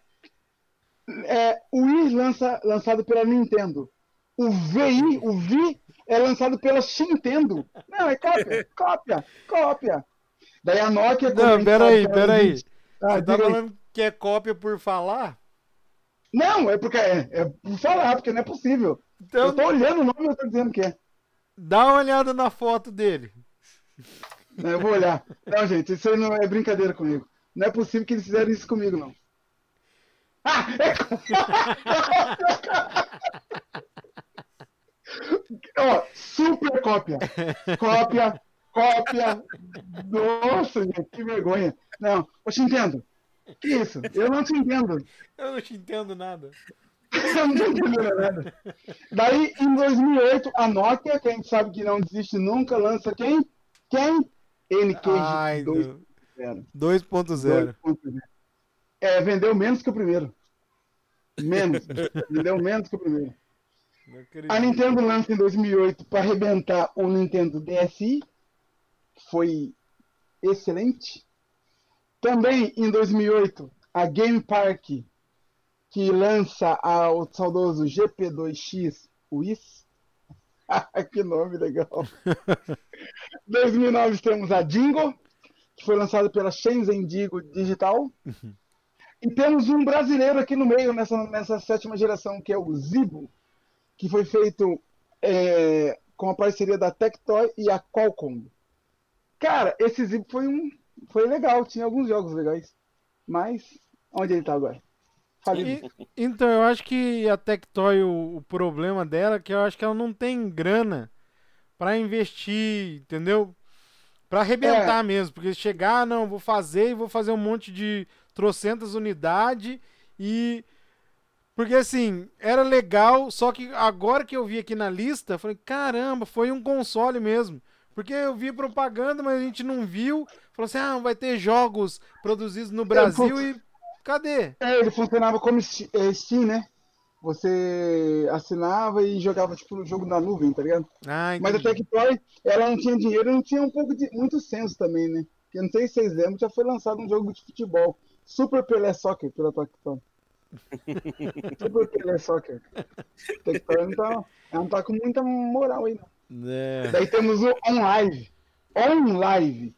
S3: É, o Wii lança, lançado pela Nintendo. O VI, o Vi, é lançado pela Nintendo. Não, é cópia, [laughs] cópia, cópia. Daí a Nokia.
S2: Não, peraí, peraí.
S3: Ah,
S2: Você tá
S3: diga aí.
S2: falando que é cópia por falar?
S3: Não, é porque é, é por falar, porque não é possível.
S2: Então
S3: Eu tô olhando o nome e eu tô dizendo que é.
S2: dá uma olhada na foto dele.
S3: Não, eu vou olhar. Não, gente, isso aí não é brincadeira comigo. Não é possível que eles fizeram isso comigo, não. Ah! É... [laughs] Ó, super cópia. Cópia, cópia. Nossa, gente, que vergonha. Não, eu te entendo. Que isso? Eu não te entendo.
S2: Eu não te entendo nada.
S3: Eu não tô entendendo nada. Daí, em 2008, a Nokia, que a gente sabe que não desiste nunca, lança quem? Quem? NQ
S2: 2.0.
S3: 2.0. É, vendeu menos que o primeiro. Menos. [laughs] vendeu menos que o primeiro. A Nintendo lança em 2008 para arrebentar o Nintendo DSi. Foi excelente. Também em 2008, a Game Park, que lança a- o saudoso GP2X WIS. que nome legal. [laughs] 2009 temos a Dingo, que foi lançada pela Shenzhen Digo Digital. E temos um brasileiro aqui no meio, nessa, nessa sétima geração, que é o Zibo, que foi feito é, com a parceria da Tectoy e a Qualcomm. Cara, esse Zibo foi um. Foi legal, tinha alguns jogos legais. Mas, onde ele tá agora? Falido.
S2: E- então, eu acho que a Tectoy, o, o problema dela é que eu acho que ela não tem grana pra investir, entendeu? Pra arrebentar mesmo, porque chegar, ah, não, vou fazer e vou fazer um monte de trocentas unidades e porque assim, era legal, só que agora que eu vi aqui na lista, eu falei, caramba, foi um console mesmo. Porque eu vi propaganda, mas a gente não viu. Falou assim: ah, vai ter jogos produzidos no Brasil e cadê?
S3: É, ele funcionava como é, Steam, né? Você assinava e jogava tipo o jogo na nuvem, tá ligado?
S2: Ah,
S3: Mas a. Tectoy, ela não tinha dinheiro não tinha um pouco de muito senso também, né? Porque eu não sei se vocês lembram, já foi lançado um jogo de futebol. Super Pelé Soccer pela Tectoy. [laughs] Super Pelé Soccer. Tectoy não tá, ela não tá com muita moral aí, não.
S2: É.
S3: Daí temos o OnLive. OnLive.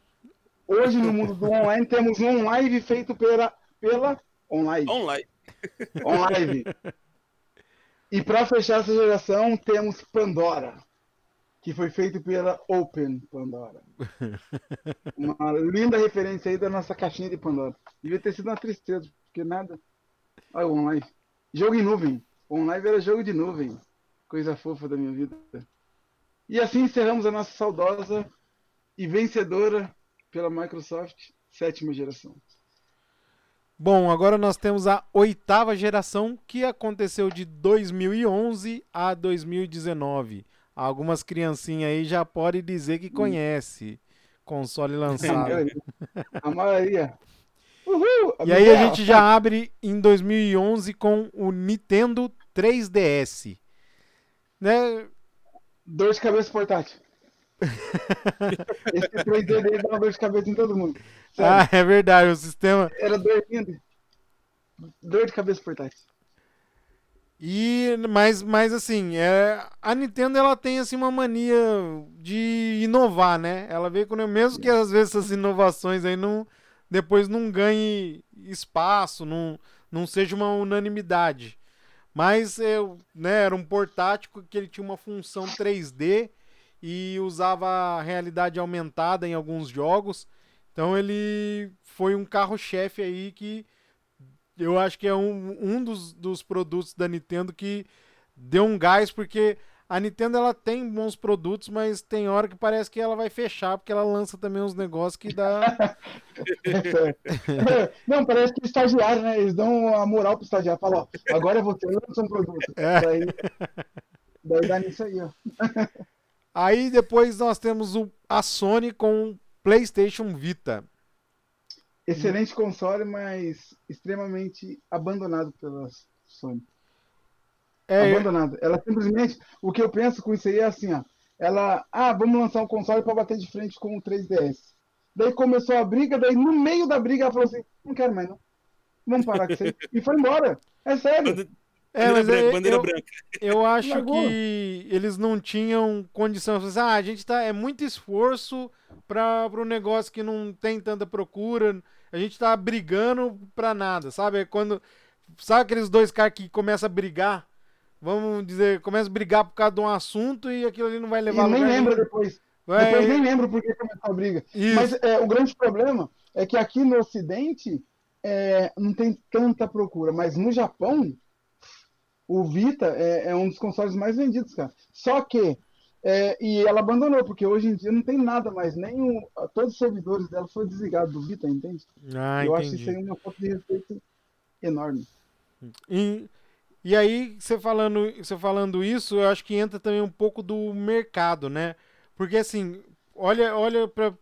S3: Hoje no mundo do online temos um live feito pela, pela OnLive.
S4: Online.
S3: OnLive. [laughs] E para fechar essa geração temos Pandora. que foi feito pela Open Pandora. [laughs] Uma linda referência aí da nossa caixinha de Pandora. Devia ter sido uma tristeza, porque nada. Olha o online. Jogo em nuvem. O online era jogo de nuvem. Coisa fofa da minha vida. E assim encerramos a nossa saudosa e vencedora pela Microsoft sétima geração.
S2: Bom, agora nós temos a oitava geração que aconteceu de 2011 a 2019. Algumas criancinhas aí já podem dizer que conhece console lançado. [laughs]
S3: A maioria. Uhul!
S2: E aí a gente já abre em 2011 com o Nintendo 3DS. Né?
S3: Dor de cabeça portátil. [laughs] Esse 3D dele dá uma dor de cabeça em todo mundo. Sério.
S2: Ah, é verdade, o sistema.
S3: Era dormindo. Dor de cabeça portátil.
S2: E mas, mas assim, é, a Nintendo ela tem assim uma mania de inovar, né? Ela vê quando mesmo que às vezes essas inovações aí não depois não ganhe espaço, não, não seja uma unanimidade. Mas eu, né, era um portátil que ele tinha uma função 3D e usava realidade aumentada em alguns jogos. Então ele foi um carro-chefe aí que eu acho que é um, um dos, dos produtos da Nintendo que deu um gás, porque a Nintendo ela tem bons produtos, mas tem hora que parece que ela vai fechar, porque ela lança também uns negócios que dá. [laughs]
S3: Não, parece que estagiário, né? Eles dão a moral pro estagiário. Falam, ó, agora você lança um produto.
S2: É.
S3: Daí, daí dá nisso aí, ó. [laughs]
S2: Aí depois nós temos o, a Sony com o PlayStation Vita.
S3: Excelente console, mas extremamente abandonado pela Sony.
S2: É,
S3: abandonado. Ela simplesmente, o que eu penso com isso aí é assim, ó. Ela, ah, vamos lançar um console para bater de frente com o 3DS. Daí começou a briga, daí no meio da briga ela falou assim: não quero mais não. Vamos parar com isso aí. E foi embora. É sério.
S2: É,
S4: Bandeira
S2: mas
S4: branca,
S2: é-
S4: bandeira
S2: eu,
S4: branca.
S2: eu acho que eles não tinham condição. Assim, ah, a gente tá. É muito esforço para um negócio que não tem tanta procura. A gente tá brigando pra nada, sabe? É quando. Sabe aqueles dois caras que começam a brigar? Vamos dizer, começam a brigar por causa de um assunto e aquilo ali não vai
S3: E
S2: levar a
S3: nem lembra
S2: nenhum.
S3: depois.
S2: Vai-
S3: Depois nem lembro por que começou a briga.
S2: Isso.
S3: Mas é, o grande problema é que aqui no Ocidente é, não tem tanta procura, mas no Japão o Vita é, é um dos consoles mais vendidos, cara. Só que é, e ela abandonou porque hoje em dia não tem nada mais, nem o, todos os servidores dela foram desligados do Vita, entende?
S2: Ah,
S3: Eu acho
S2: entendi.
S3: isso aí uma falta de respeito enorme.
S2: E, e aí, você falando, você falando isso, eu acho que entra também um pouco do mercado, né? Porque assim, olha, olha pra,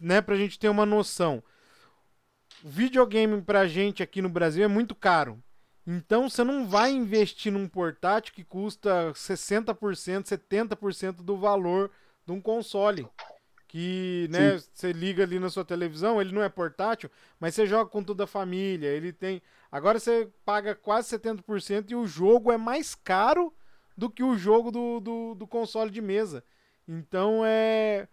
S2: né, pra gente ter uma noção. O videogame pra gente aqui no Brasil é muito caro. Então você não vai investir num portátil que custa 60%, 70% do valor de um console. Que, né, você liga ali na sua televisão, ele não é portátil, mas você joga com toda a família, ele tem Agora você paga quase 70% e o jogo é mais caro do que o jogo do, do, do console de mesa. Então é.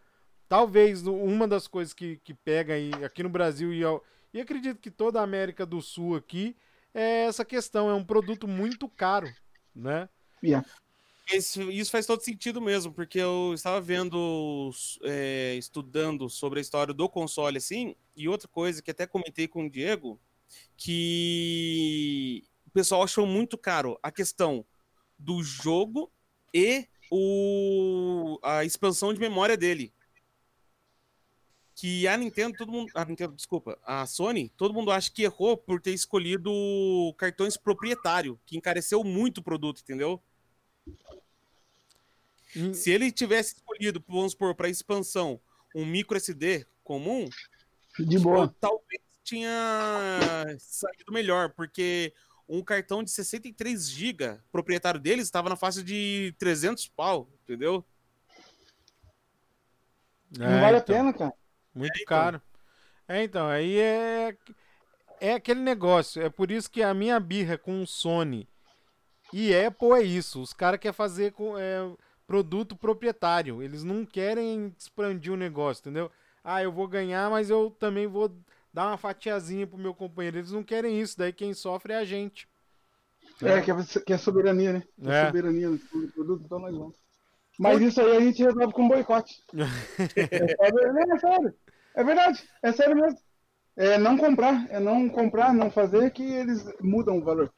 S2: Talvez uma das coisas que, que pega aí, aqui no Brasil e, e acredito que toda a América do Sul aqui é essa questão. É um produto muito caro, né?
S3: Yeah.
S4: Isso, isso faz todo sentido mesmo, porque eu estava vendo, é, estudando sobre a história do console, assim, e outra coisa que até comentei com o Diego, que o pessoal achou muito caro a questão do jogo e o, a expansão de memória dele. Que a Nintendo, todo mundo. A Nintendo, desculpa, a Sony, todo mundo acha que errou por ter escolhido cartões proprietário, que encareceu muito o produto, entendeu?
S2: E-
S4: Se ele tivesse escolhido, vamos supor, para expansão, um micro SD comum,
S3: De boa.
S4: talvez tinha saído melhor, porque um cartão de 63 GB proprietário deles estava na faixa de 300 pau, entendeu?
S3: Não
S2: É,
S3: vale a
S2: então.
S3: pena, cara.
S2: Muito
S4: então.
S2: caro. É, então, aí é. É aquele negócio. É por isso que a minha birra com o Sony e Apple é isso. Os caras querem fazer com, é, produto proprietário. Eles não querem expandir o negócio, entendeu? Ah, eu vou ganhar, mas eu também vou dar uma fatiazinha pro meu companheiro. Eles não querem isso. Daí quem sofre é a gente.
S3: É, que é, que é soberania, né? Que é
S2: É.
S3: soberania no produto, então nós vamos. Mas isso aí a gente resolve com boicote. [laughs] é, sério, não, é sério. É verdade. É sério mesmo. É não comprar. É não comprar, não fazer que eles mudam o valor.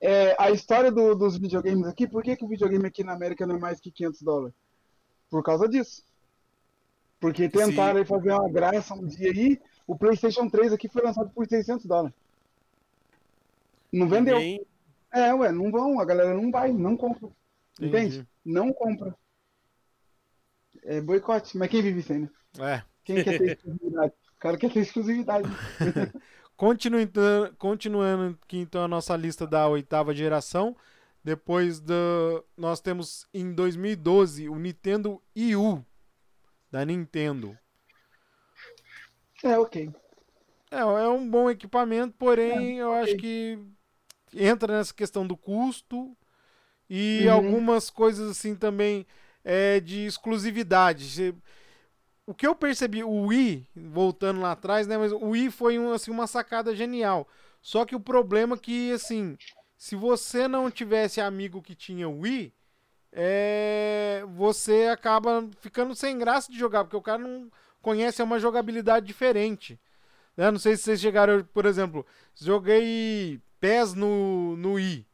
S3: É, a história do- dos videogames aqui, por que, que o videogame aqui na América não é mais que 500 dólares? Por causa disso. Porque tentaram aí fazer uma graça um dia aí, o PlayStation 3 aqui foi lançado por 600 dólares. Não vendeu.
S4: Ninguém-
S3: É, ué, não vão, a galera não vai, não compra.
S2: Entendi.
S3: Entende? Não compra. É boicote. Mas quem vive sem, né?
S2: É.
S3: Quem quer ter [laughs] exclusividade? O cara quer ter exclusividade. [laughs]
S2: Continuando, continuando aqui então a nossa lista da oitava geração. Depois do. Nós temos em 2012 o Nintendo Wii U da Nintendo.
S3: É, ok.
S2: É, é um bom equipamento, porém eu acho que entra nessa questão do custo e
S3: Uhum.
S2: algumas coisas assim também é, de exclusividade. O que eu percebi, o Wii, voltando lá atrás, né? Mas o Wii foi um, assim, uma sacada genial. Só que o problema é que, assim, se você não tivesse amigo que tinha Wii, é, você acaba ficando sem graça de jogar, porque o cara não conhece é uma jogabilidade diferente. né? Não sei se vocês chegaram, por exemplo, joguei PES no, no Wii.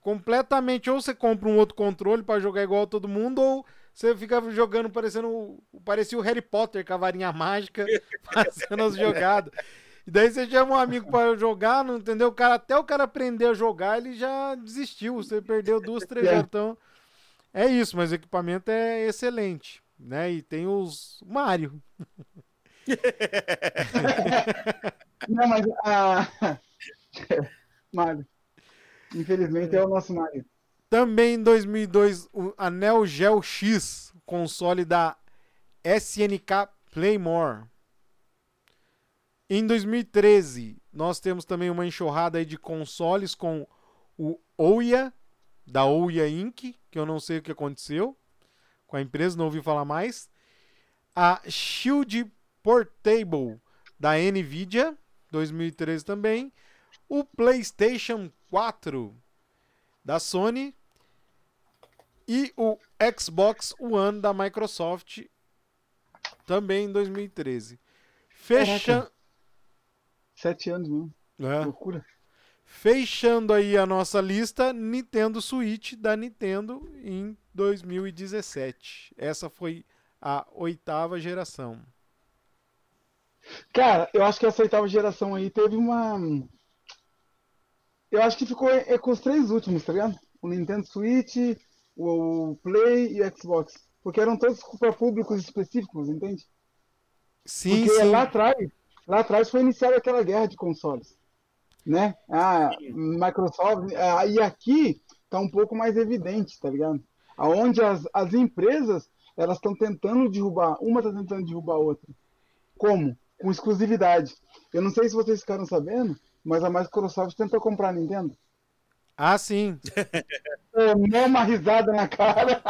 S2: Completamente, ou você compra um outro controle pra jogar igual todo mundo, ou você fica jogando parecendo. Parecia o Harry Potter com a varinha mágica, [laughs] fazendo as jogadas. E daí você chama um amigo pra jogar, não entendeu? O cara, até o cara aprender a jogar, ele já desistiu. Você perdeu duas, três
S3: É.
S2: Então, é isso, mas o equipamento é excelente. Né? E tem os Mario. [laughs]
S3: Não, mas [laughs] a. Mário. Infelizmente é o nosso Mário.
S2: Também em 2002, o Anel Gel X, console da SNK Playmore. Em 2013, nós temos também uma enxurrada de consoles com o Ouya, da Ouya Inc., que eu não sei o que aconteceu com a empresa, não ouvi falar mais. A Shield Portable, da Nvidia, 2013 também. O PlayStation 4, da Sony. E o Xbox One da Microsoft, também em 2013. Fecha...
S3: Sete anos mesmo.
S2: É.
S3: Loucura.
S2: Fechando aí a nossa lista, Nintendo Switch da Nintendo em 2017. Essa foi a oitava geração.
S3: Cara, eu acho que essa oitava geração aí teve uma. Eu acho que ficou é, com os três últimos, tá ligado? O Nintendo Switch, o Play e o Xbox. Porque eram todos para públicos específicos, entende?
S2: Sim,
S3: Porque
S2: sim.
S3: lá atrás, lá atrás foi iniciada aquela guerra de consoles, né? A Microsoft, ah, e aqui tá um pouco mais evidente, tá ligado? Aonde as, as empresas, elas estão tentando derrubar, uma tá tentando derrubar a outra. Como? Com exclusividade. Eu não sei se vocês ficaram sabendo, mas a Microsoft tentou comprar a Nintendo.
S2: Ah, sim. [laughs]
S3: Tomou uma risada na cara.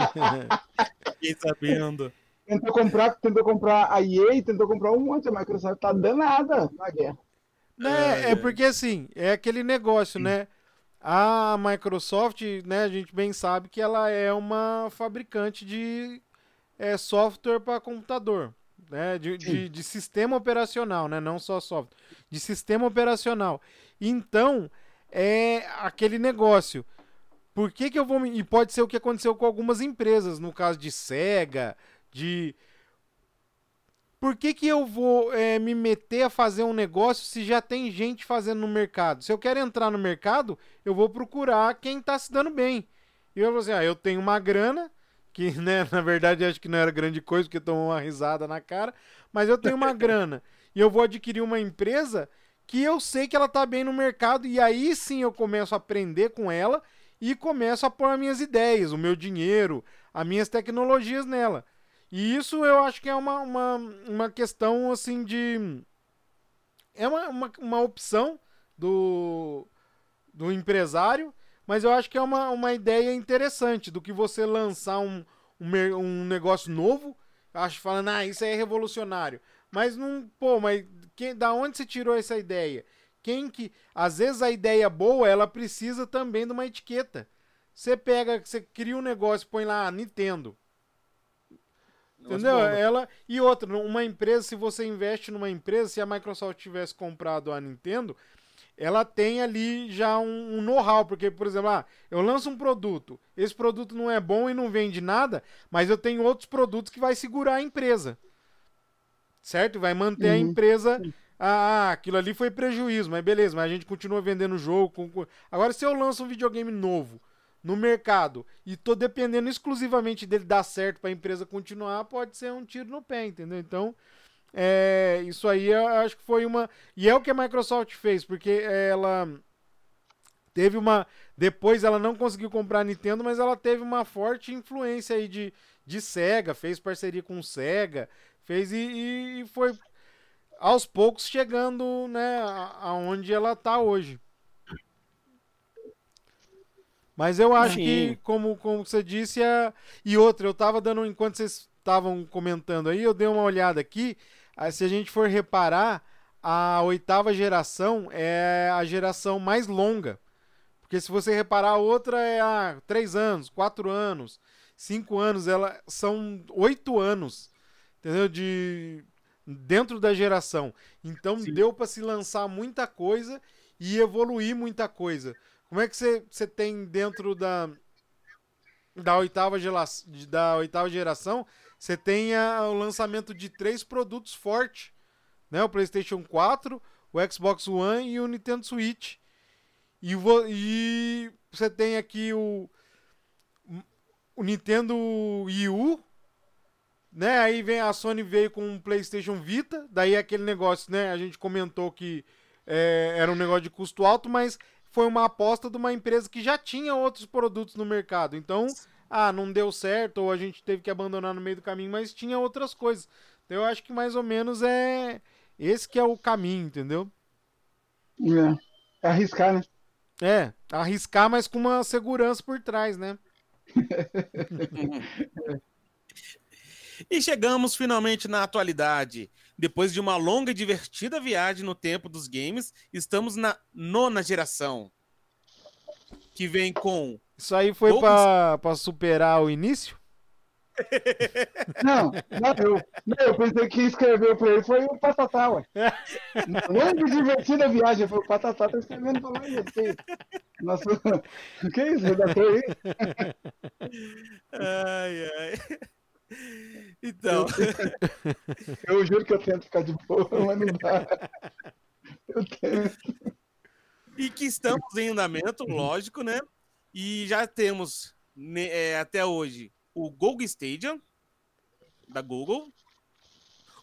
S3: [laughs]
S4: Fiquei sabendo.
S3: tentou comprar, tentou comprar a EA, tentou comprar um monte. A Microsoft tá danada na guerra.
S2: Né, é porque assim, é aquele negócio, né? A Microsoft, né, a gente bem sabe que ela é uma fabricante de é, software para computador, né? De, de, de sistema operacional, né? Não só software, de sistema operacional. Então, é aquele negócio. Por que, que eu vou. E pode ser o que aconteceu com algumas empresas, no caso de Sega, de. Por que, que eu vou é, me meter a fazer um negócio se já tem gente fazendo no mercado? Se eu quero entrar no mercado, eu vou procurar quem está se dando bem. E eu vou assim, ah, eu tenho uma grana, que [laughs] né, na verdade acho que não era grande coisa, porque tomou uma risada na cara, mas eu tenho uma [laughs] grana. E eu vou adquirir uma empresa que eu sei que ela está bem no mercado, e aí sim eu começo a aprender com ela e começo a pôr as minhas ideias, o meu dinheiro, as minhas tecnologias nela. E isso eu acho que é uma, uma, uma questão assim de. É uma, uma, uma opção do, do empresário, mas eu acho que é uma, uma ideia interessante do que você lançar um, um, um negócio novo. Acho falando, ah, isso aí é revolucionário. Mas não, pô, mas quem, da onde você tirou essa ideia? Quem que. Às vezes a ideia boa, ela precisa também de uma etiqueta. você pega, você cria um negócio, põe lá Nintendo.
S4: Negócio
S2: Entendeu?
S4: né?
S2: Ela e outra, uma empresa, se você investe numa empresa, se a Microsoft tivesse comprado a Nintendo, ela tem ali já um, um know-how, porque por exemplo, ah, eu lanço um produto, esse produto não é bom e não vende nada, mas eu tenho outros produtos que vai segurar a empresa. Certo? Vai manter a
S3: Uhum.
S2: empresa ah, ah, aquilo ali foi prejuízo, mas beleza, mas a gente continua vendendo o jogo. Agora, se eu lanço um videogame novo no mercado e tô dependendo exclusivamente dele dar certo para a empresa continuar, pode ser um tiro no pé, entendeu? Então, é, isso aí eu acho que foi uma. E é o que a Microsoft fez, porque ela teve uma. Depois ela não conseguiu comprar a Nintendo, mas ela teve uma forte influência aí de, de Sega, fez parceria com Sega, fez e, e- foi aos poucos chegando, né, aonde ela tá hoje. Mas eu acho
S4: Sim.
S2: que, como, como você disse, a... e outra, eu tava dando, enquanto vocês estavam comentando aí, eu dei uma olhada aqui, aí se a gente for reparar, a oitava geração é a geração mais longa. Porque se você reparar, a outra é há três anos, quatro anos, cinco anos, ela são oito anos, entendeu? De dentro da geração. Então
S3: Sim.
S2: deu para se lançar muita coisa e evoluir muita coisa. Como é que você, você tem dentro da da oitava, da oitava geração, você tem a- o lançamento de três produtos fortes, né? O PlayStation 4, o Xbox One e o Nintendo Switch. E, e você tem aqui o, o Nintendo Wii U, né? Aí vem a Sony veio com um PlayStation Vita, daí aquele negócio, né? A gente comentou que é, era um negócio de custo alto, mas foi uma aposta de uma empresa que já tinha outros produtos no mercado. Então, ah, não deu certo ou a gente teve que abandonar no meio do caminho, mas tinha outras coisas. Então, eu acho que mais ou menos é esse que é o caminho, entendeu?
S3: É. Arriscar, né?
S2: É, arriscar, mas com uma segurança por trás, né? [laughs]
S4: E chegamos finalmente na atualidade. Depois de uma longa e divertida viagem no tempo dos games, estamos na nona geração. Que vem com.
S2: Isso aí foi pra superar o início? [laughs]
S3: Não, não eu, não, eu pensei que escreveu pra ele foi o Patatá, ué. [laughs] E divertida viagem, foi o Patatá, tá escrevendo pra nós. aqui. Nossa, o [laughs] que é isso, redator aí?
S4: Ai, ai. Então,
S3: Eu juro que eu tento ficar de boa, mas não dá. Eu tento.
S4: E que estamos em andamento, lógico, né? E já temos né, é, até hoje o Google Stadia da Google,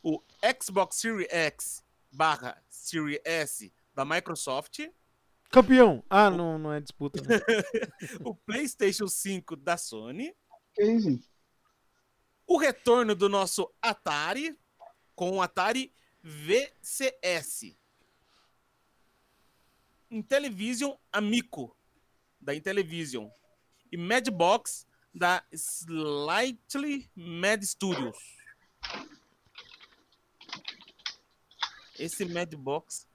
S4: o Xbox Series X barra Series S da Microsoft,
S2: Campeão! Ah, não, não é disputa. não. [laughs]
S4: o PlayStation 5 da Sony,
S3: Que isso,
S4: o retorno do nosso Atari com o Atari VCS. Intellivision Amico da Intellivision e Madbox da Slightly Mad Studios. Esse Madbox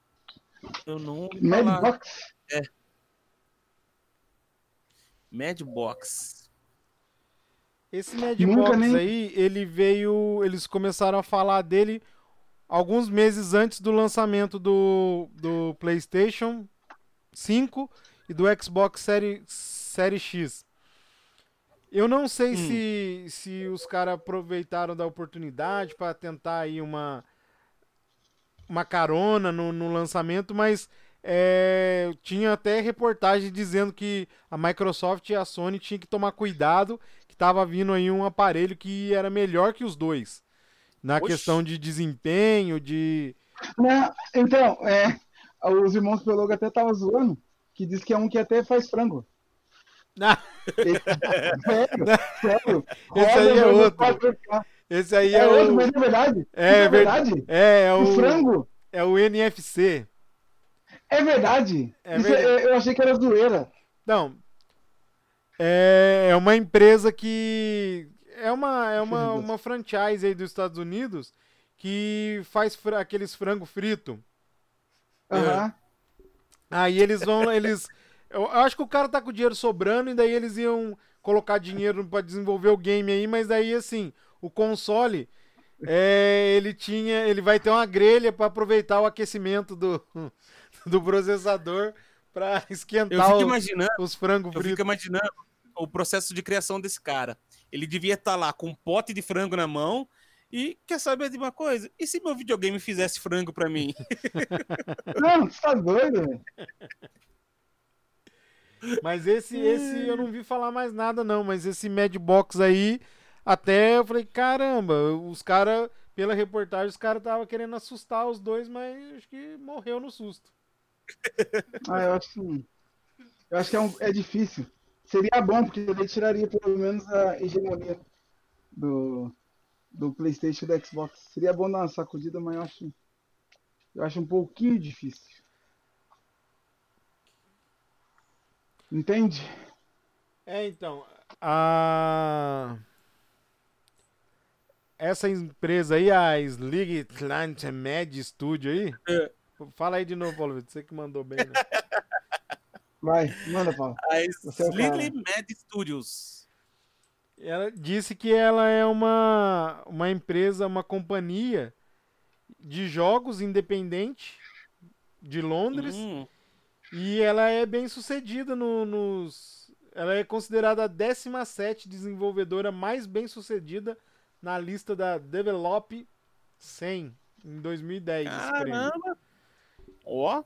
S4: eu não ouvi falar.
S3: Madbox?
S4: Madbox.
S2: Esse Madbox
S3: nem-
S2: aí, ele veio. Eles começaram a falar dele alguns meses antes do lançamento do, do PlayStation 5 e do Xbox Série, Série X. Eu não sei
S4: Hum.
S2: se, se os caras aproveitaram da oportunidade para tentar aí uma, uma carona no, no lançamento, mas é, tinha até reportagem dizendo que a Microsoft e a Sony tinham que tomar cuidado, que tava vindo aí um aparelho que era melhor que os dois. Na
S4: Oxi.
S2: questão de desempenho, de.
S3: Não, então, é, os irmãos Peloga até estavam zoando, que diz que é um que até faz frango.
S2: Ah,
S3: Sério, sério.
S2: Esse aí é outro.
S3: 4K.
S2: esse aí
S3: É,
S2: é,
S3: outro,
S2: o.
S3: mas é verdade.
S2: É,
S3: é
S2: ver-
S3: verdade.
S2: É, é
S3: O
S2: o.
S3: frango
S2: É o NFC.
S3: é verdade.
S2: É
S3: Isso
S2: verdade.
S3: é- eu achei que era zoeira.
S2: Não. É, é uma empresa que. É uma, é uma, uma franchise aí dos Estados Unidos que faz fra- aqueles frango frito.
S3: Aham.
S2: Aí eles vão. [laughs] Eles. Eu acho que o cara tá com o dinheiro sobrando e daí eles iam colocar dinheiro pra desenvolver o game aí, mas daí assim, o console é, ele tinha, ele vai ter uma grelha pra aproveitar o aquecimento do, [laughs] do processador
S4: Eu
S2: esquentar
S4: fico
S2: o-
S4: imaginando,
S2: os frangos
S4: eu fico
S2: fritos.
S4: imaginando o processo de criação desse cara. Ele devia estar lá com um pote de frango na mão e quer saber de uma coisa? E se meu videogame fizesse frango pra mim? [laughs]
S3: Não, você tá doido, velho.
S2: Mas esse, esse eu não vi falar mais nada, não. Mas esse Mad Box aí, até eu falei, caramba, os caras, pela reportagem, os caras estavam querendo assustar os dois, mas acho que morreu no susto. [laughs]
S3: Ah, eu acho que. Eu acho que é, um- é difícil. Seria bom, porque ele tiraria pelo menos a hegemonia do, do Playstation e do Xbox. Seria bom dar uma sacudida, mas eu acho. Eu acho um pouquinho difícil. Entende?
S2: É, então, a... Essa empresa aí, a Slig Atlant Med Studio aí,
S4: É.
S2: fala aí de novo, Paulo você que mandou bem, né?
S3: Vai, manda, Paulo.
S4: A
S3: é.
S4: Slitly Mad Studios.
S2: Ela disse que ela é uma, uma empresa, uma companhia de jogos independente de Londres
S4: Hum,
S2: e ela é bem sucedida no- nos. Ela é considerada a 17 desenvolvedora mais bem sucedida na lista da Develop 100 em 2010. esse prêmio.
S4: caramba! Ó,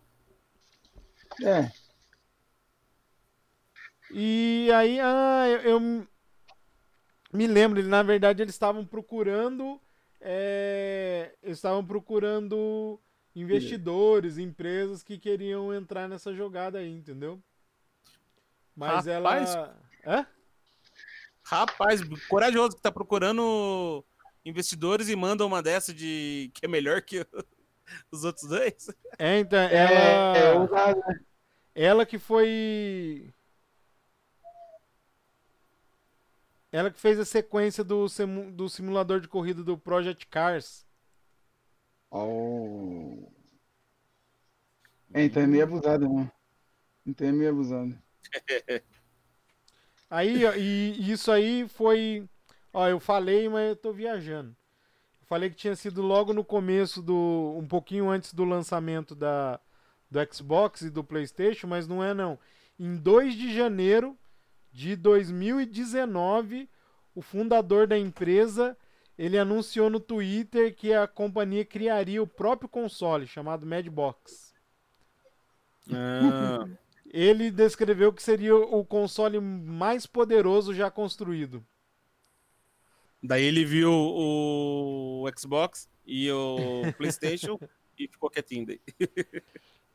S3: É,
S2: E aí, ah, eu, eu me lembro, na verdade eles estavam procurando, é, eles estavam procurando investidores, empresas que queriam entrar nessa jogada aí, entendeu? Mas
S4: Rapaz.
S2: ela, Hã?
S4: rapaz, corajoso que tá procurando investidores e manda uma dessa de que é melhor que [laughs] os outros dois.
S2: É, então,
S3: é,
S2: ela,
S3: é né?
S2: ela que foi, ela que fez a sequência do, simu- do simulador de corrida do Project Cars.
S3: Oh. É, então é meio abusado, né? Então é meio abusado. [laughs]
S2: Aí, ó, e isso aí foi. Ó, eu falei, mas eu tô viajando. Eu falei que tinha sido logo no começo do. Um pouquinho antes do lançamento da, do Xbox e do PlayStation, mas não é não. Em 2 de janeiro de 2019, o fundador da empresa ele anunciou no Twitter que a companhia criaria o próprio console chamado Madbox.
S4: Ah,
S2: Ele descreveu que seria o console mais poderoso já construído.
S4: daí ele viu o Xbox e o PlayStation [laughs] e ficou quietinho daí.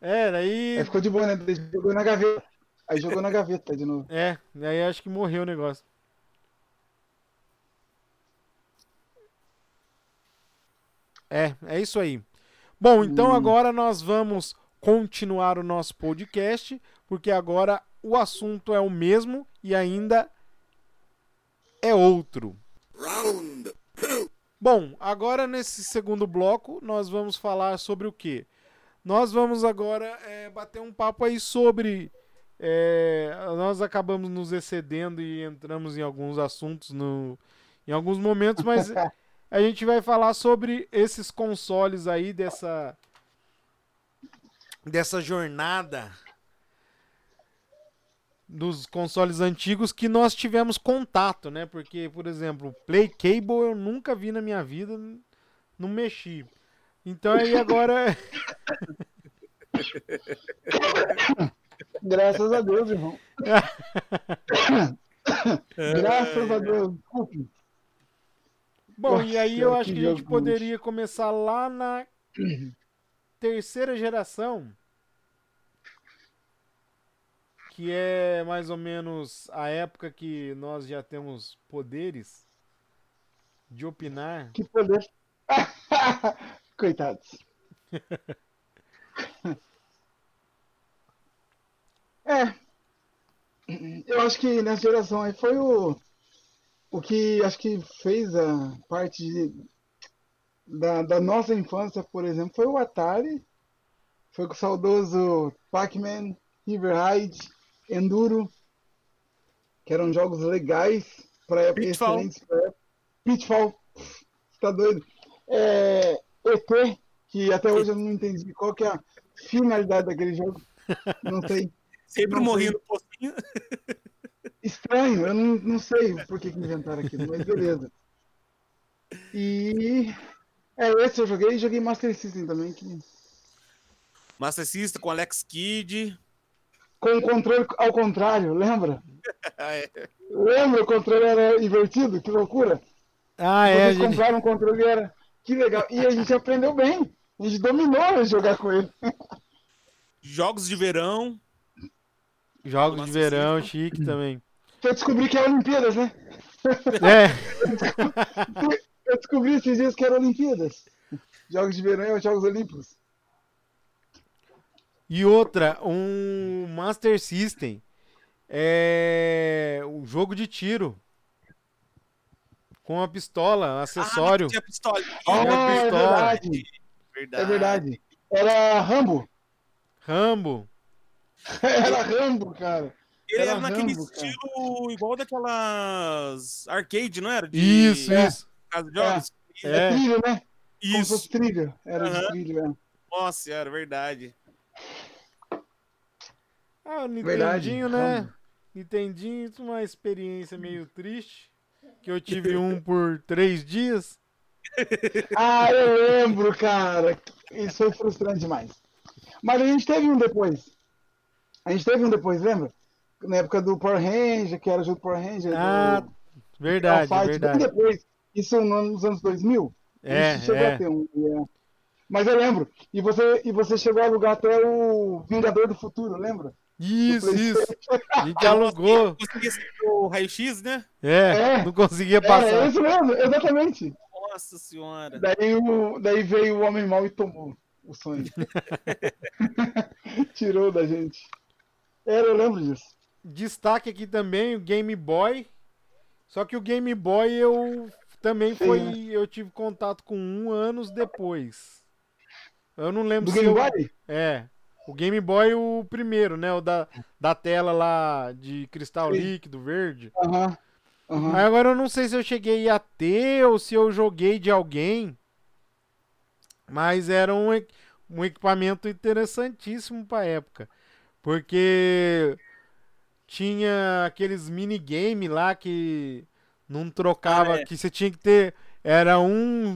S2: É, daí.
S3: Aí ficou de boa, né? Jogou na gaveta. Aí jogou na gaveta de novo.
S2: É, daí acho que morreu o negócio. É, é isso aí. Bom, então
S3: Hum.
S2: agora nós vamos continuar o nosso podcast, porque agora o assunto é o mesmo e ainda é outro. Bom, agora nesse segundo bloco nós vamos falar sobre o quê? Nós vamos agora é, bater um papo aí sobre. É, nós acabamos nos excedendo e entramos em alguns assuntos no, em alguns momentos, mas [laughs] a gente vai falar sobre esses consoles aí dessa dessa jornada dos consoles antigos que nós tivemos contato, né? Porque, por exemplo, Play Cable eu nunca vi na minha vida, não mexi. Então aí agora [laughs] [laughs]
S3: Graças a Deus, irmão. [laughs] Graças a Deus. Desculpe.
S2: Bom, e aí
S3: Nossa,
S2: eu
S3: que
S2: acho que a gente poderia começar lá na terceira geração, que é mais ou menos a época que nós já temos poderes de opinar.
S3: Que poder. [laughs] Coitados. [laughs] É. Eu acho que nessa geração aí foi o. O que acho que fez a parte de, da, da nossa infância, por exemplo, foi o Atari. Foi com o saudoso Pac-Man, River Raid. Enduro, que eram jogos legais para época,
S4: Pitfall.
S3: excelentes pra época. Pitfall, pff, tá doido. É, ET, que até hoje eu não entendi qual que é a finalidade daquele jogo. Não sei. [laughs]
S4: Sempre
S3: Não
S4: morri
S3: sei.
S4: no pocinho. [laughs]
S3: Estranho, eu não, não sei por que, que inventaram aquilo, mas beleza. E. É, esse eu joguei e joguei Master System também, que
S4: Master System com Alex Kidd.
S3: com o controle ao contrário, lembra? [laughs]
S4: É.
S3: Lembra o controle era invertido? Que loucura!
S2: Ah, é,
S3: Vocês
S2: gente.
S3: compraram um controle e era. Que legal! E a gente aprendeu bem! A gente dominou a jogar com ele.
S4: Jogos de verão.
S2: Jogos de
S4: Nossa,
S2: verão, chique também.
S3: Eu descobri que é Olimpíadas, né? [laughs]
S2: É, [laughs]
S3: Eu descobri esses dias que era Olimpíadas. Jogos de verão e os Jogos Olímpicos.
S2: e outra, um Master System é um jogo de tiro. Com uma pistola, acessório.
S4: Ah, tinha pistola.
S3: Ah, é
S2: pistola.
S3: verdade! É verdade. Era Rambo.
S2: Rambo. [laughs]
S3: Era Rambo, cara.
S4: Ele era
S3: Era
S4: naquele
S3: Rambo, cara.
S4: estilo igual daquelas arcade, não era? De
S2: Isso,
S3: É.
S2: isso.
S4: casa de jogos.
S3: É,
S2: É.
S3: trilho, né? Como se
S4: Isso.
S3: fosse trilho. Era de
S4: Aham.
S3: trilho, é.
S4: Nossa, era verdade.
S2: Ah, o
S3: Verdade,
S2: Nintendinho, né?
S3: Rambo.
S2: Nintendinho, isso é uma experiência meio triste. Que eu tive um por três dias. [laughs]
S3: Ah, eu lembro, cara. Isso foi frustrante demais. Mas a gente teve um depois. A gente teve um depois, lembra? Na época do Power Ranger, que era jogo Power Ranger.
S2: Ah,
S3: do
S2: Verdade,
S3: Fight,
S2: verdade.
S3: Depois. Isso no- nos anos 2000. A
S2: É,
S3: gente chegou
S2: é.
S3: a ter um. é. Mas eu lembro. E você, e você chegou a alugar até o Vingador do Futuro, lembra?
S2: Isso, isso. A gente alugou. [laughs]
S4: Conseguia ser o raio-x, né?
S2: É,
S3: É.
S2: não conseguia
S3: É,
S2: passar.
S3: isso mesmo, exatamente.
S4: Nossa senhora.
S3: Daí, o, daí veio o Homem Mal e tomou o sonho. [laughs] [laughs] Tirou da gente. Era, eu lembro disso.
S2: Destaque aqui também o Game Boy. Só que o Game Boy eu também
S3: Sim,
S2: foi.
S3: né?
S2: Eu tive contato com um anos depois. Eu não lembro
S3: Do
S2: se
S3: Game
S2: eu-
S3: Boy?
S2: É. O Game Boy, o primeiro, né? O da, da tela lá de cristal
S3: Sim.
S2: líquido, verde.
S3: Aham. aham.
S2: Aí agora eu não sei se eu cheguei a ter ou se eu joguei de alguém. Mas era um, um equipamento interessantíssimo pra época. Porque tinha aqueles minigame lá que não trocava,
S4: Ah, é.
S2: que você tinha que ter. Era um.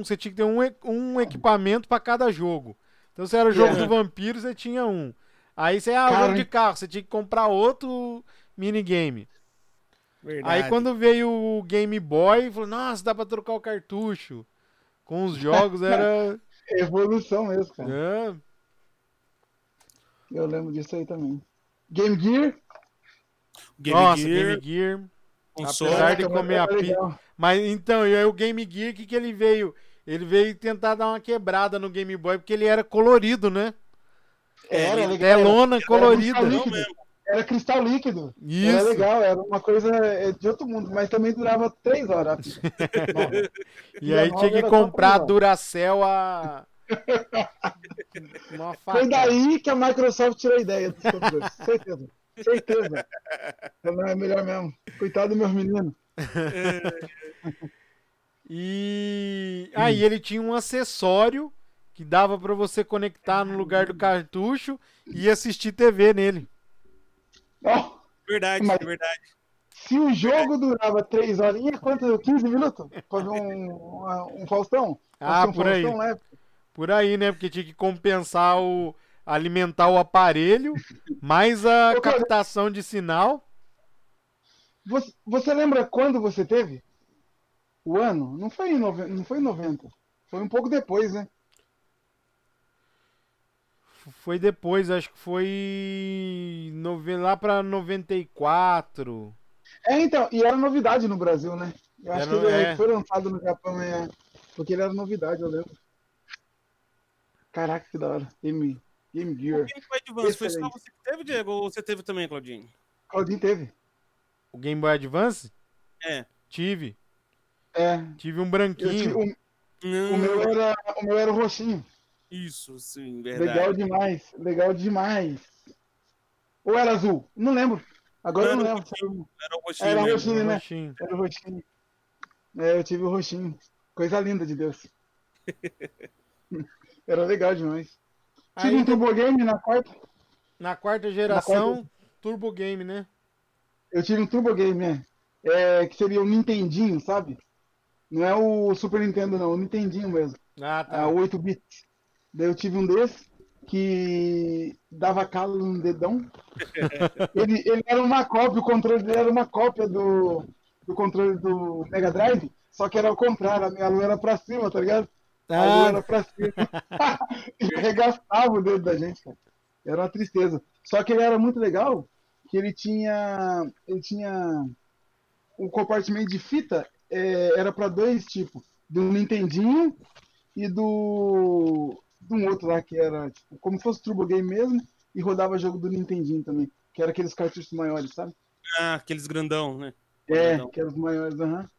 S2: um você tinha que ter um, um equipamento pra cada jogo. Então se era o jogo
S3: É.
S2: do vampiro, você tinha um. Aí você, ah,
S3: Cara,
S2: jogo de carro, você tinha que comprar outro minigame.
S4: Verdade.
S2: Aí quando veio o Game Boy, falou, nossa, dá pra trocar o cartucho. Com os jogos [laughs] era.
S3: Evolução mesmo, cara.
S2: é,
S3: Eu lembro disso aí também. Game Gear.
S4: Game
S2: nossa,
S4: Gear,
S2: Game Gear.
S4: console.
S2: apesar de comer
S3: era
S2: a pi-
S3: legal.
S2: Mas então, e aí o Game Gear, o que, que ele veio? Ele veio tentar dar uma quebrada no Game Boy, porque ele era colorido, né?
S3: Era legal.
S2: Telona colorida.
S3: Era
S4: mesmo.
S3: Era cristal líquido. Era
S2: Isso.
S3: legal, era uma coisa é, de outro mundo, mas também durava três horas. [laughs]
S2: E aí
S3: Nova
S2: tinha que
S3: era
S2: comprar. Duracell a. Uma
S3: Foi daí que a Microsoft tirou a ideia dos controles. Certeza. Certeza. Não é melhor mesmo. Coitado dos meus meninos.
S2: E aí ele tinha um acessório que dava pra você conectar no lugar do cartucho e assistir TV nele.
S3: Ó,
S4: Verdade,
S3: Mas-
S4: verdade.
S3: se o jogo durava três horinhas, quanto? 15 minutos? Pra ver um, um Faustão?
S2: Ah,
S3: um
S2: por aí.
S3: Faustão, né?
S2: Por aí, né? Porque tinha que compensar o alimentar o aparelho, mais a
S3: Ô, cara-
S2: captação de sinal.
S3: Você, você lembra quando você teve? O ano? Não foi em 90, não foi em 90. Foi um pouco depois, né?
S2: Foi depois, acho que foi nove- lá pra 94.
S3: É, então, e era novidade no Brasil, né? Eu acho
S2: Era-
S3: que ele
S2: é.
S3: foi lançado no Japão, é, porque ele era novidade, eu lembro. Caraca, que da hora. Game, Game Gear.
S4: Game Boy Advance, foi só
S3: Excelente.
S4: você que teve, Diego? Ou você teve também, Claudinho?
S3: Claudinho teve.
S2: O Game Boy Advance?
S4: É.
S2: Tive.
S3: É.
S2: Tive um branquinho.
S3: tive- o,
S4: Não,
S3: o meu era, o meu era o roxinho.
S4: Isso, sim, verdade.
S3: Legal demais. Legal demais. Ou era azul? Não lembro. Agora eu não lembro.
S4: Era o roxinho
S3: Era
S4: mesmo.
S3: roxinho, né?
S2: Roxinho.
S3: Era o roxinho. É, eu tive o roxinho. Coisa linda de Deus. [laughs] Era legal demais. Tive um Turbo Game na quarta.
S2: na quarta geração, Turbo Game, né?
S3: Eu tive um Turbo Game, né? É, que seria o Nintendinho, sabe? Não é o Super Nintendo, não. O Nintendinho mesmo.
S2: Ah, tá.
S3: a 8 bits. Daí eu tive um desse que dava calo no dedão. [laughs] ele, ele era uma cópia, o controle dele era uma cópia do, do controle do Mega Drive, só que era ao contrário, a minha lua era pra cima, tá ligado?
S2: Ah,
S3: era pra cima. [laughs] e arregaçava o dedo da gente, cara. Era uma tristeza. Só que ele era muito legal, que ele tinha. Ele tinha. O compartimento de fita é, era para dois tipos. Do Nintendinho e do. De um outro lá que era tipo, como se fosse Turbo Game mesmo e rodava jogo do Nintendinho também. Que era aqueles cartuchos maiores, sabe?
S4: Ah, aqueles grandão, né?
S3: É,
S4: Grandão.
S3: que eram os maiores, aham.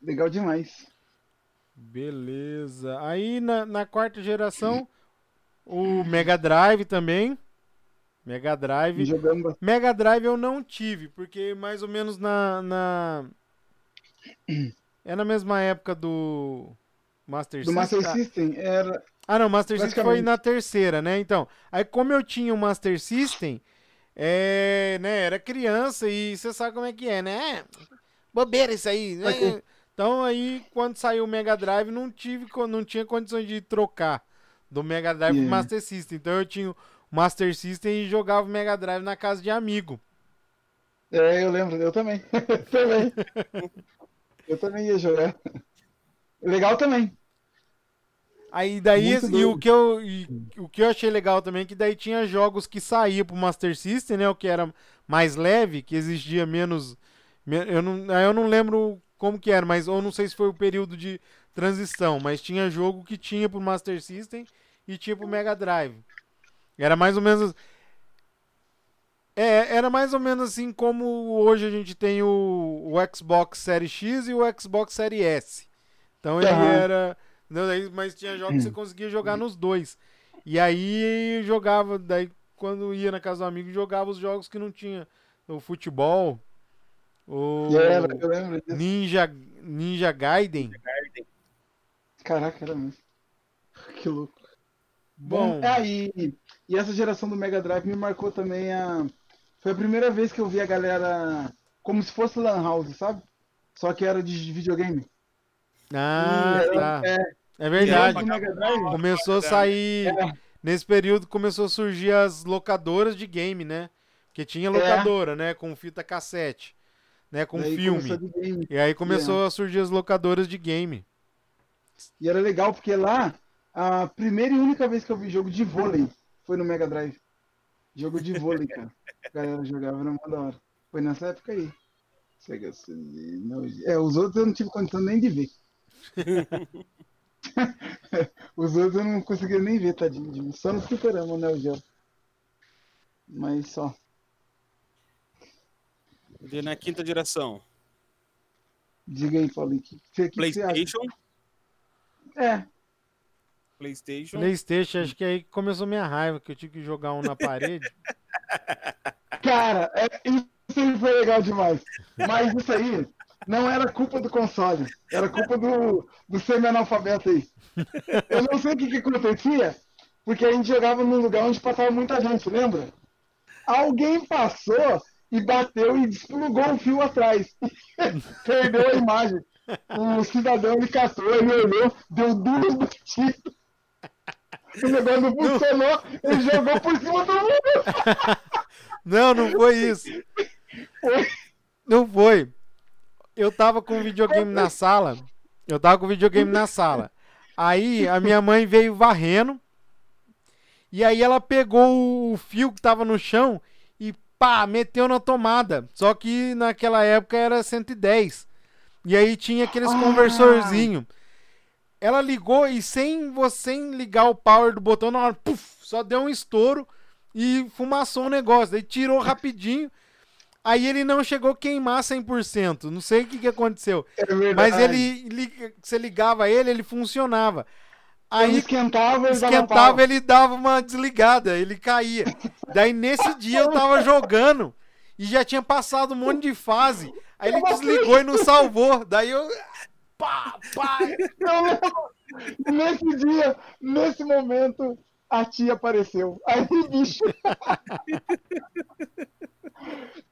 S3: Legal demais.
S2: Beleza. Aí na, na quarta geração, o Mega Drive também. Mega Drive.
S3: Bastante.
S2: Mega Drive eu não tive, porque mais ou menos na. na... É na mesma época do Master
S3: Do
S2: System.
S3: Master
S2: Ah,
S3: System era.
S2: Ah, não, Master System foi na terceira, né? Então, aí como eu tinha o Master System, é, né, era criança e você sabe como é que é, né? Bobeira isso aí, né? Então aí, quando saiu o Mega Drive, não tive, não tinha condições de trocar do Mega Drive pro
S3: Yeah.
S2: Master System. Então eu tinha o Master System e jogava o Mega Drive na casa de amigo.
S3: É, eu lembro, eu também. [laughs] também. Eu também ia jogar. Legal também.
S2: Aí daí
S3: Muito
S2: e
S3: doido.
S2: o que eu e o que eu achei legal também é que daí tinha jogos que saía pro Master System, né, o que era mais leve, que exigia menos me- eu não aí eu não lembro como que era, mas eu não sei se foi o período de transição, mas tinha jogo que tinha pro Master System e tinha pro Mega Drive. Era mais ou menos é, era mais ou menos assim como hoje a gente tem o, o Xbox Series X e o Xbox Series S. Então ele
S3: Aham.
S2: era. não, daí- mas tinha jogos que você conseguia jogar nos dois. E aí jogava, daí quando ia na casa do amigo, jogava os jogos que não tinha. O futebol, o
S3: eu lembro disso.
S2: Ninja, Ninja Gaiden.
S3: Caraca, era mesmo. Que louco.
S2: Bom,
S3: Ah, e, e essa geração do Mega Drive me marcou também a. Foi a primeira vez que eu vi a galera como se fosse Lan House, sabe? Só que era de videogame.
S2: ah,
S3: Era-
S2: tá.
S3: é,
S2: É verdade. Começou a sair.
S3: É.
S2: Nesse período começou a surgir as locadoras de game, né? Porque tinha locadora, né? Com fita cassete, né? Com
S3: daí
S2: filme. E aí começou a surgir as locadoras de game.
S3: E era legal porque lá, a primeira e única vez que eu vi jogo de vôlei foi no Mega Drive. Jogo de vôlei, cara. A galera jogava, mó da hora. Foi nessa época aí. É, os outros eu não tive condição nem de ver. [laughs] os outros eu não conseguia nem ver, tadinho. Só no fliperama, né, o Geo. Mas só.
S4: E na quinta geração,
S3: Diga aí, Paulinho. Que, que, que?
S4: PlayStation.
S3: É,
S4: PlayStation.
S2: Playstation, acho que aí começou minha raiva, que eu tive que jogar um na parede. [laughs]
S3: Cara, é, isso aí foi legal demais. Mas isso aí não era culpa do console. Era culpa do, do semi-analfabeto aí. Eu não sei o que, que acontecia, porque a gente jogava num lugar onde passava muita gente, lembra? Alguém passou e bateu e desplugou o fio atrás. [laughs] Perdeu a imagem. O cidadão ele catou, ele olhou, deu duas batidas. O negócio não funcionou, ele jogou por cima do mundo. [laughs]
S2: Não, não foi isso. Não foi. Eu tava com o videogame na sala. Eu tava com o videogame na sala. Aí a minha mãe veio varrendo. E aí ela pegou o fio que tava no chão pá, meteu na tomada. Só que naquela época era 110. E aí tinha aqueles
S3: Ah.
S2: conversorzinho. Ela ligou e sem você ligar o power do botão, na hora, puf, só deu um estouro e fumaçou o negócio. Daí tirou rapidinho. Aí ele não chegou a queimar 100%. Não sei o que, que aconteceu.
S3: É.
S2: Mas ele, você ligava ele, ele funcionava.
S3: Aí esquentava, ele dava
S2: esquentava,
S3: pau.
S2: ele dava uma desligada, ele caía. Daí nesse dia eu tava jogando e já tinha passado um monte de fase. Aí ele desligou e não salvou. Daí eu. Pá, pá.
S3: Eu nesse dia, nesse momento, a tia apareceu. Aí, bicho.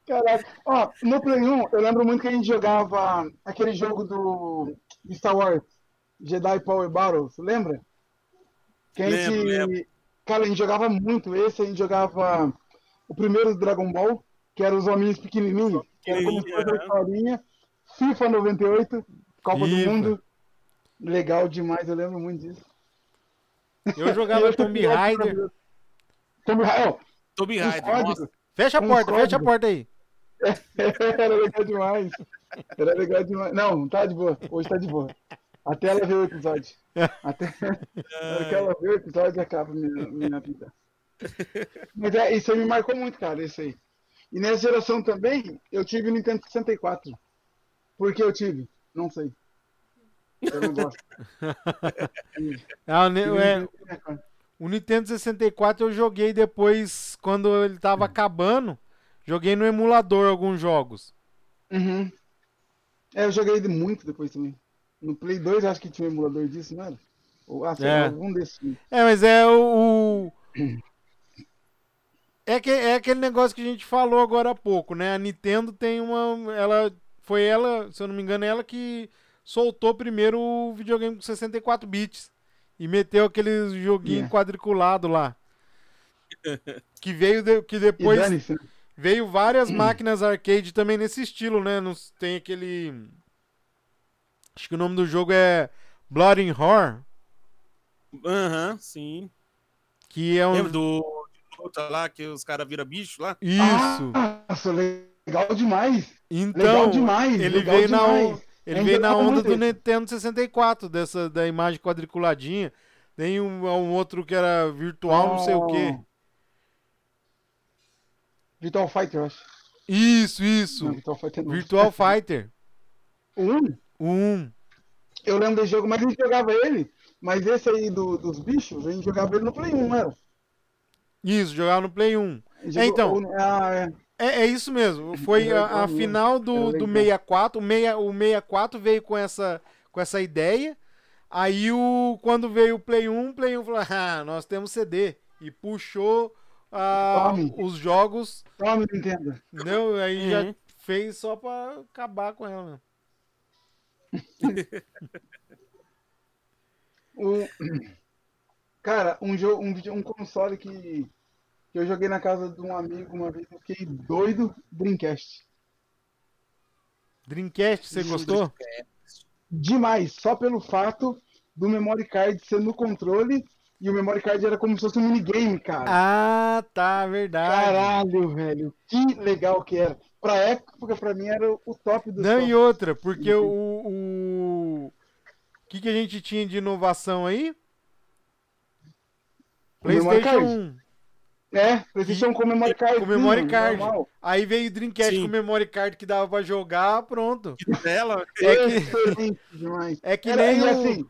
S3: Caraca. Ó, no Play 1, eu lembro muito que a gente jogava aquele jogo do Star Wars, Jedi Power Battles, lembra? Que a gente,
S4: Lembro, lembro.
S3: Cara, a gente jogava muito esse, a gente jogava o primeiro Dragon Ball, que era os hominhos pequenininhos, que era como se fosse historinha. FIFA 98, Copa
S2: FIFA.
S3: do Mundo. Legal demais, eu lembro muito disso.
S2: Eu jogava [laughs] Tomb
S3: eu-
S2: Raider.
S3: Tomb Raider,
S4: Tomb
S3: os
S4: Raider,
S3: códigos.
S4: nossa.
S2: Fecha a
S3: Um
S2: porta, fecha a porta aí. [laughs]
S3: Era legal demais. Era legal demais. Não, tá de boa. Hoje tá de boa. Até ela ver o episódio. [laughs] Até até que ela ver o episódio acaba minha, minha vida. Mas é, isso aí me marcou muito, cara, isso aí. E nessa geração também, eu tive o Nintendo 64. Por que eu tive? Não sei. Eu não gosto. [laughs]
S2: Ah, o é,
S3: Nintendo 64.
S2: o Nintendo 64 eu joguei depois, quando ele tava acabando. Joguei no emulador alguns jogos.
S3: Uhum. É, eu joguei muito depois também. No Play 2 acho que tinha um emulador disso, não era? Ou, ah, sei
S2: É.
S3: algum desses.
S2: É, mas é o. o- [clears throat] É, que, é aquele negócio que a gente falou agora há pouco, né? A Nintendo tem uma. Ela. Foi ela, se eu não me engano, ela que soltou primeiro o videogame com 64 bits. E meteu aquele joguinho
S3: É.
S2: quadriculado lá. [laughs] Que veio de- que depois
S3: né?
S2: veio várias [clears throat] máquinas arcade também nesse estilo, né? Nos- tem aquele. Acho que o nome do jogo é Blood and Horror.
S4: Aham, sim.
S2: Que é um.
S4: Lembra do luta lá que os caras viram bicho lá?
S2: Isso.
S3: Nossa, legal demais.
S2: Então,
S3: Legal demais.
S2: ele
S3: legal
S2: veio na,
S3: demais.
S2: on- ele
S3: É
S2: veio na onda do. Nintendo 64, dessa, da imagem quadriculadinha. Tem um, um outro que era virtual, não sei o quê.
S3: Virtual Fighter, eu acho.
S2: Isso, isso.
S3: Não, Virtual Fighter não.
S2: Virtual Fighter.
S3: Um,
S2: Um.
S3: eu lembro desse jogo, mas a gente jogava ele. Mas esse aí do- dos bichos, a gente jogava ele no Play 1, não era?
S2: Isso, jogava no Play 1.
S3: A gente
S2: então.
S3: jogou- Ah, é.
S2: É, é isso mesmo. Foi a, a
S3: mesmo.
S2: final do, do
S3: legal.
S2: 64. O, meia, o 64 veio com essa, com essa ideia. Aí o, quando veio o Play 1, o Play 1 falou: Ah, nós temos CD. E puxou ah,
S3: Tome.
S2: os jogos.
S3: Toma, Nintendo.
S2: Não, aí
S4: Uhum.
S2: já fez só pra acabar com ela. né?
S3: O- [laughs] Cara, um jogo, um, vídeo- um console que, que eu joguei na casa de um amigo uma vez, eu fiquei doido, Dreamcast.
S2: Dreamcast, você gostou?
S3: Demais, só pelo fato do memory card ser no controle e o memory card era como se fosse um minigame, cara.
S2: Ah, tá, verdade.
S3: Caralho, velho, que legal que era. Pra época, pra mim, era o top do
S2: Não,
S3: top.
S2: e outra, porque o. O o que, que a gente tinha de inovação aí? PlayStation
S3: card.
S2: 1.
S3: É, PlayStation com memory card.
S2: Com memory card.
S3: Normal.
S2: Aí veio o Dreamcast
S4: Sim.
S2: com memory card que dava pra jogar, pronto.
S4: Dela.
S2: É que, [laughs] é que
S3: Era-
S2: nem o,
S3: assim,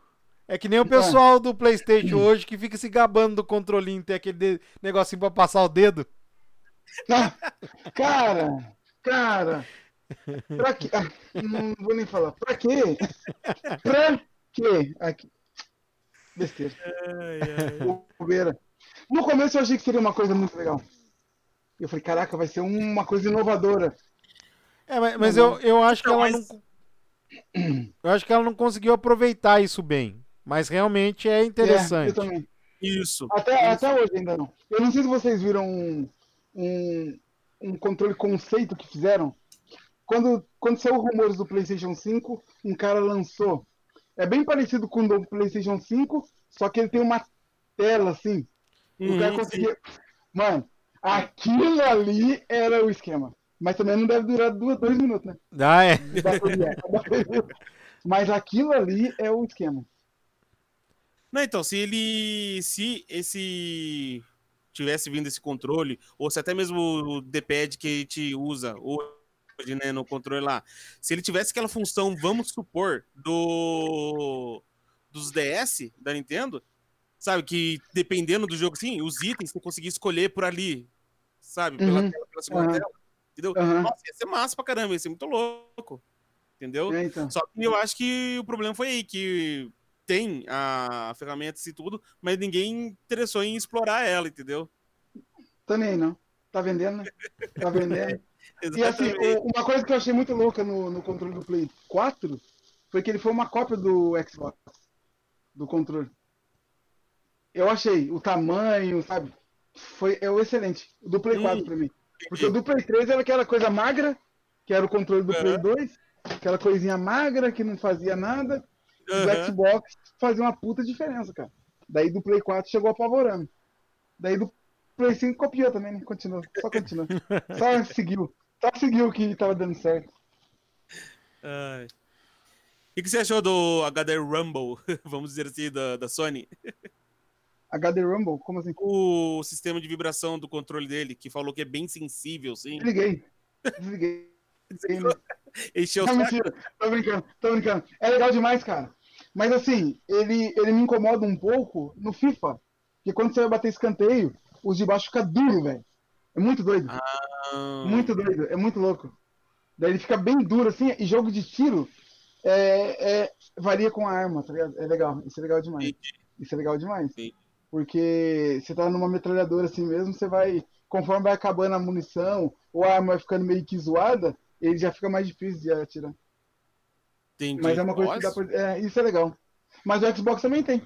S2: é que nem o pessoal do PlayStation hoje que fica se gabando do controlinho, tem aquele de- negocinho pra passar o dedo. [laughs]
S3: Cara, cara, pra quê? Ah, não vou nem falar. Pra quê? Pra quê? Aqui. Besteira. Bobeira. No começo eu achei que seria uma coisa muito legal. Eu falei, caraca, vai ser uma coisa inovadora.
S2: É, mas, mas eu, eu acho que ela não. Eu acho que ela não conseguiu aproveitar isso bem. Mas realmente é
S3: É,
S2: interessante.
S3: eu também.
S4: Isso.
S3: Até, até hoje ainda não. Eu não sei se vocês viram um, um, um controle conceito que fizeram. Quando, quando saiu rumores do PlayStation 5, um cara lançou. É bem parecido com o do PlayStation 5, só que ele tem uma tela assim. o cara
S4: Uhum,
S3: conseguia. Mano, aquilo ali era o esquema. Mas também não deve durar duas, dois minutos, né?
S2: Ah, é. [laughs]
S3: Mas aquilo ali é o esquema.
S4: Não, então, se ele. Se esse. Tivesse vindo esse controle, ou se até mesmo o D-pad que a gente usa hoje, né, no controle lá, se ele tivesse aquela função, vamos supor, do. dos DS da Nintendo, Sabe, que dependendo do jogo, assim, os itens você conseguia escolher por ali. Sabe? Pela,
S3: Uhum.
S4: tela, pela segunda
S3: Aham.
S4: tela. Entendeu?
S3: Aham.
S4: Nossa, ia ser massa pra caramba, ia ser muito louco. Entendeu?
S3: É, então.
S4: Só que eu acho que o problema foi aí, que tem a ferramenta e tudo, mas ninguém interessou em explorar ela, entendeu?
S3: Aí, não. Tá vendendo, né? Tá vendendo. [laughs] E assim, uma coisa que eu achei muito louca no, no controle do Play 4 foi que ele foi uma cópia do Xbox, do controle. Eu achei o tamanho, sabe? Foi é o excelente. O do Play
S4: Hum,
S3: 4 pra mim. Porque o do Play 3 era aquela coisa magra, que era o controle do Play
S4: Aham.
S3: 2, aquela coisinha magra que não fazia nada. Do. Xbox fazia uma puta diferença, cara. Daí do Play 4 chegou apavorando. Daí do Play 5 copiou também, né? Continua. Só continua. [laughs] Só seguiu. Só seguiu o que tava dando certo.
S4: Ai. O que que você achou do HD Rumble, [laughs] vamos dizer assim, da, da Sony?
S3: HD Rumble? Como assim?
S4: O sistema de vibração do controle dele, que falou que é bem sensível, sim.
S3: Desliguei. Desliguei.
S4: Encheu
S3: Não, mentira. Tô brincando, tô brincando. É legal demais, cara. Mas assim, ele, ele me incomoda um pouco no FIFA. Porque quando você vai bater escanteio, os de baixo ficam duros, velho. É muito doido.
S4: Ah,
S3: Muito doido. É muito louco. Daí ele fica bem duro, assim, e jogo de tiro é, é- varia com a arma, tá ligado? É legal. Isso é legal demais.
S4: entendi.
S3: Isso é legal demais.
S4: Entendi.
S3: Porque você tá numa metralhadora assim mesmo, você vai. Conforme vai acabando a munição, ou a arma vai ficando meio que zoada, ele já fica mais difícil de atirar.
S4: entendi.
S3: Mas é uma coisa que dá pra. É, isso é legal. Mas o Xbox também tem.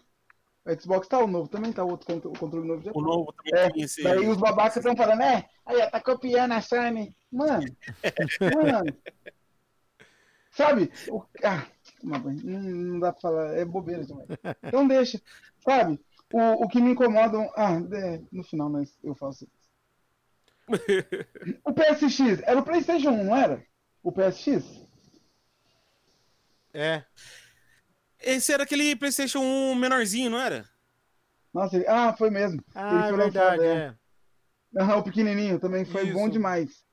S3: O Xbox tá, o novo também tá, o outro o controle novo já tá.
S4: O novo também
S3: É,
S4: tem esse...
S3: Daí os babacas estão falando, é, aí tá copiando a Sony. Mano, [laughs] mano. Sabe? O, ah, não, não dá pra falar, é bobeira demais. Então deixa. Sabe? O, o que me incomoda. Ah, é, no final, mas eu faço. O PSX, era o PlayStation 1, não era? O PSX?
S2: É.
S4: Esse era aquele PlayStation 1 menorzinho, não era?
S3: Nossa, ele- ah, foi mesmo.
S2: Ah,
S3: Ele
S2: é
S3: foi
S2: verdade,
S3: lançado,
S2: é.
S3: Aham, o pequenininho também foi
S2: Isso.
S3: bom demais.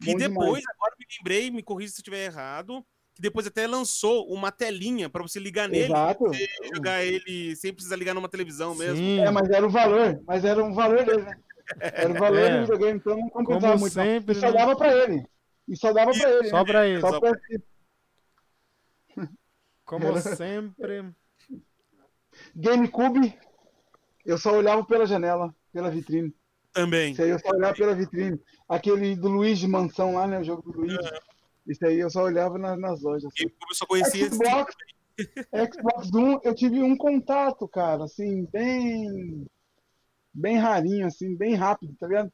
S4: E
S3: Bom
S4: depois,
S3: demais.
S4: agora me lembrei, me corrija se eu estiver errado, que depois até lançou uma telinha pra você ligar nele
S3: Exato.
S4: e jogar ele sem precisar ligar numa televisão mesmo.
S2: Sim,
S3: É, mas era o valor. Mas era um valor dele, né? Era o valor
S2: É.
S3: do videogame, então não compensava
S2: Como
S3: muito. não.
S2: sempre,
S3: E só
S2: né?
S3: dava pra ele. E só dava pra ele.
S2: só
S3: né?
S2: pra ele.
S3: Só
S4: Só
S3: pra... [laughs]
S2: Como
S3: Era-
S2: sempre.
S3: GameCube, eu só olhava pela janela, pela vitrine.
S4: Também.
S3: Isso aí eu só olhava pela vitrine. Aquele do Luigi Mansão lá, né? O jogo do Luigi. Isso aí eu só olhava na- nas lojas. assim.
S4: GameCube eu só conhecia esse.
S3: Xbox, Xbox One, eu tive um contato, cara, assim, bem. Bem rarinho, assim, bem rápido, tá ligado?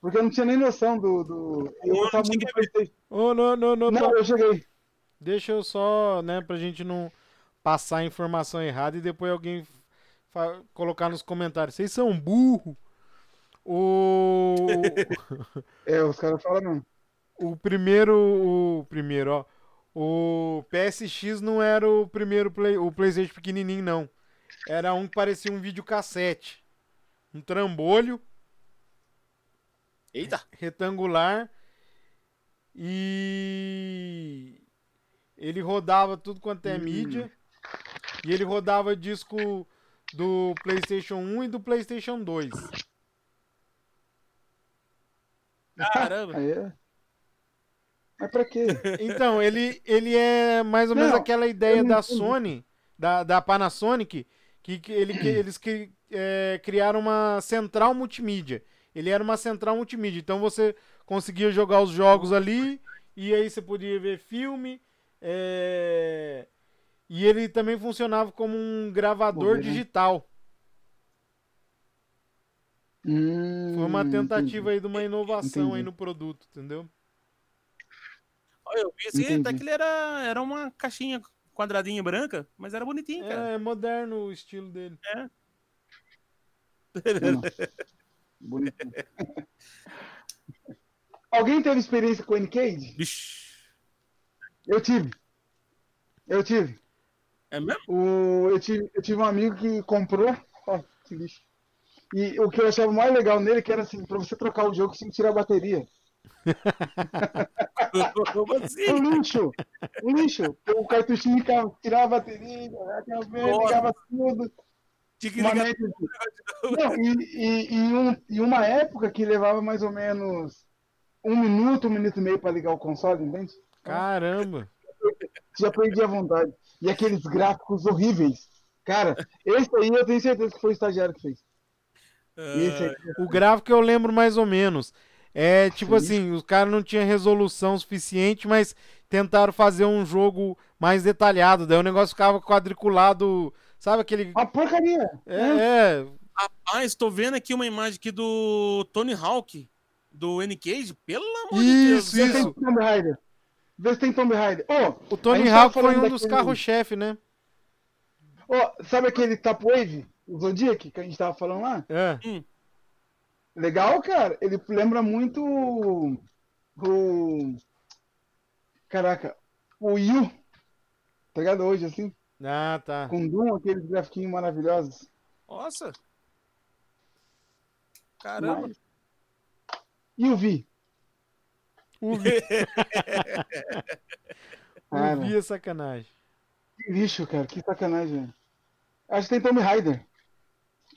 S3: Porque eu não tinha nem noção do. do... Eu
S4: não
S3: gostava muito do PlayStation.
S2: Ô, não, não, não,
S3: Não, eu cheguei.
S2: Deixa eu só, né, pra gente não passar a informação errada e depois alguém fa- colocar nos comentários. Vocês são burro. O, [laughs]
S3: É, os caras falam não.
S2: o primeiro, o primeiro, ó. O PSX não era o primeiro play, o PlayStation pequenininho não. Era um que parecia um videocassete. Um trambolho
S4: Eita!
S2: retangular e ele rodava tudo quanto é
S3: Hum.
S2: mídia e ele rodava disco do PlayStation 1 e do PlayStation 2.
S4: Caramba!
S3: Aí é. Mas pra quê?
S2: Então, ele, ele é mais ou menos
S3: Não,
S2: aquela ideia da. Sony, da, da Panasonic, que, que, ele, que eles que, é, criaram uma central multimídia. Ele era uma central multimídia, então você conseguia jogar os jogos ali e aí você podia ver filme. é, E ele também funcionava como um gravador digital.
S3: Hum,
S2: Foi uma tentativa
S3: entendi.
S2: aí de uma inovação aí
S3: Entendi.
S2: no produto, entendeu?
S4: Olha, Eu vi assim,
S3: Entendi.
S4: até que ele era, era uma caixinha quadradinha branca, mas era bonitinho, cara.
S2: É moderno o estilo dele.
S3: Não. [laughs] Bonito. [laughs] Alguém teve experiência com o N-Cage?
S4: Vixe.
S3: Eu tive. Eu tive.
S4: É mesmo?
S3: O, eu, tive eu tive um amigo que comprou. Ó, que lixo. E o que eu achava mais legal nele é que era assim, pra você trocar o jogo, que tirar a bateria.
S4: Como
S3: Um
S4: assim?
S3: lixo! Um lixo! O cartuchinho ficava- tirava a bateria, ligava, tudo.
S4: Tinha que ligar.
S3: Não, e, e, e um, e uma época que levava mais ou menos um minuto, um minuto e meio pra ligar o console, entende?
S2: Caramba.
S3: Já perdi a vontade. E aqueles gráficos horríveis. Cara, esse aí eu tenho certeza que foi o estagiário que fez. Aí.
S2: O gráfico eu lembro mais ou menos. É tipo
S3: Sim.
S2: assim, os caras não tinham resolução suficiente, mas tentaram fazer um jogo mais detalhado. Daí o negócio ficava quadriculado. Sabe aquele.
S3: Uma porcaria.
S2: É, é,
S4: Rapaz, tô vendo aqui uma imagem aqui do Tony Hawk, do N-Cage. Pelo amor de Deus.
S2: Isso,
S3: Vê se
S2: isso.
S3: tem Tomb Raider. Vê se tem Tomb Raider. Ô,
S2: O Tony
S3: tava
S2: Hawk foi um dos
S3: daquele-
S2: carros-chefe, né?
S3: ô, sabe aquele Tap Wave? O Zodiac que a gente tava falando lá?
S2: É.
S3: Legal, cara. Ele lembra muito o. o- Caraca, o Yu. Tá ligado? Hoje, assim,
S2: Ah, tá.
S3: com Doom, aqueles grafiquinhos maravilhosos.
S4: Nossa. Caramba.
S3: Mas- E o Vi?
S2: O Vi, [laughs] o Vi é sacanagem.
S3: que lixo, cara. Que sacanagem. Acho que tem Tomb Raider.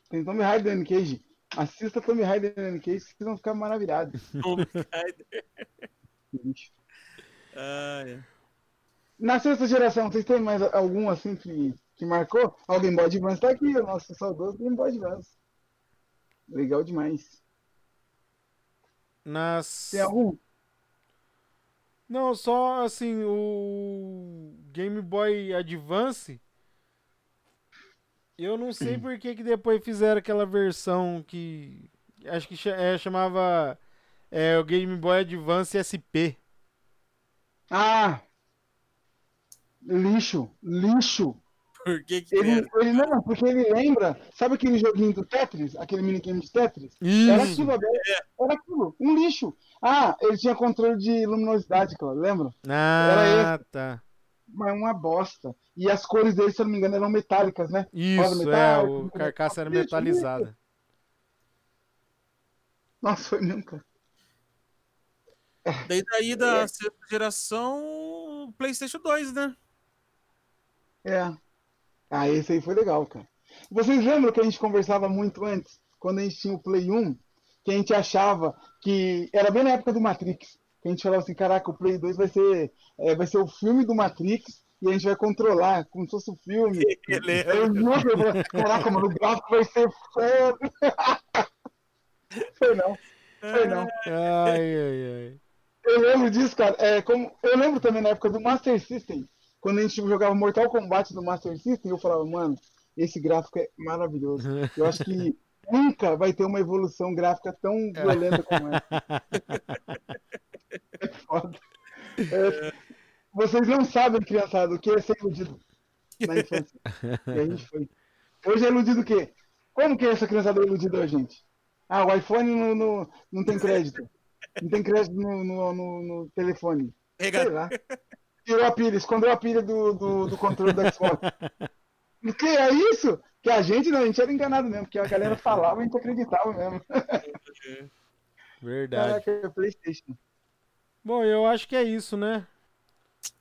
S3: Tem Tomb Raider no Cage. Assista Tomb Raider no Cage, vocês vão ficar maravilhados. Que lixo.
S4: Ah, é.
S3: Na sexta geração, vocês têm mais algum assim que, que marcou? O Game Boy Advance tá aqui, o nosso saudoso Game Boy Advance. Legal demais.
S2: Nas...
S3: Tem algum?
S2: Não, só assim, o Game Boy Advance. Eu não sei por que, que depois fizeram aquela versão que. Acho que é, chamava é, o Game Boy Advance SP.
S3: Ah! Lixo, lixo.
S4: Por que que
S3: Ele,
S4: era?
S3: ele não, porque ele lembra, sabe aquele joguinho do Tetris? Aquele minigame de Tetris? Era
S2: Isso!
S3: aquilo, velho. era aquilo, um lixo. Ah, ele tinha controle de luminosidade, claro, lembra?
S2: Ah, tá.
S3: Mas uma bosta. E as cores dele, se eu não me engano, eram metálicas, né?
S2: Isso, é,
S3: metálico,
S2: o carcaça era metalizada.
S3: Nossa, foi mesmo, cara.
S4: Daí daí da sexta geração, o PlayStation 2, né?
S3: É. Ah, esse aí foi legal, cara. Vocês lembram que a gente conversava muito antes, quando a gente tinha o Play 1, que a gente achava que era bem na época do Matrix, que a gente falava assim, caraca, o Play 2 vai ser, é, vai ser o filme do Matrix e a gente vai controlar como se fosse o filme. [laughs] Eu eu falei, caraca, mano, o gráfico vai ser foda. [laughs] Foi não, foi não.
S2: Ai, ai, ai.
S3: Eu lembro disso, cara. É, como, eu lembro também na época do Master System, quando a gente jogava Mortal Kombat no Master System, eu falava, mano, esse gráfico é maravilhoso. Eu acho que nunca vai ter uma evolução gráfica tão violenta como essa. [laughs] É foda. É, vocês não sabem, criançada, o que é ser iludido na infância. E a gente foi. Hoje é iludido o quê? Como que essa criançada é iludida, gente? Ah, o iPhone não, não, não tem crédito. Não tem crédito no, no, no- no telefone. Sei lá. Tirou a pilha, escondeu a pilha do, do, do controle do Xbox. [laughs] O que é isso? Que a gente não, a gente era enganado mesmo, porque a galera falava e a gente acreditava mesmo. [laughs]
S2: Verdade.
S3: Caraca, é Playstation.
S2: Bom, eu acho que é isso, né?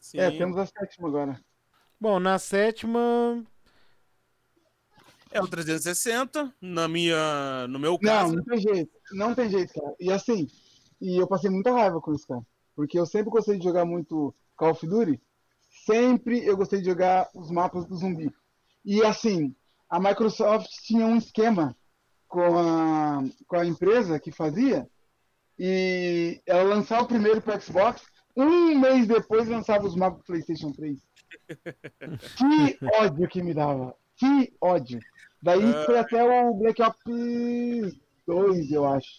S4: Sim.
S3: É, temos a sétima agora.
S2: Bom, na sétima.
S4: É o 360, na minha, no meu
S3: Não,
S4: caso.
S3: não tem jeito. Não tem jeito, cara. E assim, e eu passei muita raiva com isso, cara. Porque eu sempre gostei de jogar muito Call of Duty. Sempre eu gostei de jogar os mapas do zumbi. E assim, a Microsoft tinha um esquema com a, com a empresa que fazia. E ela lançava o primeiro para Xbox. Um mês depois lançava os mapas PlayStation 3. [laughs] Que ódio que me dava. Que ódio. Daí
S4: Ah.
S3: foi até o Black Ops 2, eu acho.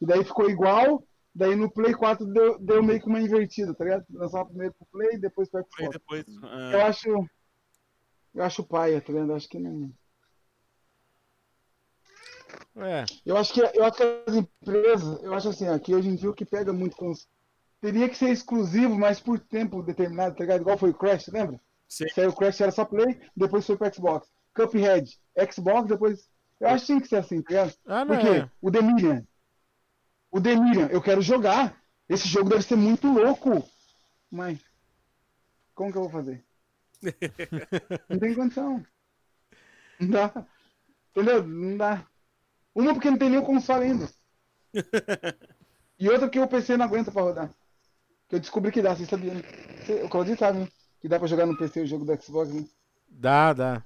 S3: E daí ficou igual. Daí no Play 4 deu, deu meio que uma invertida, tá ligado? Lançava primeiro pro Play, depois pro Xbox.
S4: depois. ah,
S3: Eu acho. Eu acho paia, tá ligado? Acho que não.
S2: É.
S3: Eu acho que, eu acho que as empresas, eu acho assim, aqui hoje em dia o que pega muito com. Teria que ser exclusivo, mas por tempo determinado, tá ligado? Igual foi o Crash, lembra?
S4: Sim.
S3: Saiu o Crash era só Play, depois foi pro Xbox. Cuphead, Xbox, depois. Eu acho que tinha que ser assim, tá ligado?
S2: Ah, não.
S3: Por quê? O The. O The eu quero jogar. Esse jogo deve ser muito louco. Mas. Como que eu vou fazer? [laughs] Não tem condição. Não dá. Entendeu? Não dá. Uma porque não tem nem o console ainda. [laughs] e outra que o PC não aguenta pra rodar. Que eu descobri que dá, vocês sabiam. né? O Claudinho sabe, né? Que dá pra jogar no PC o jogo do Xbox, né?
S2: Dá, dá.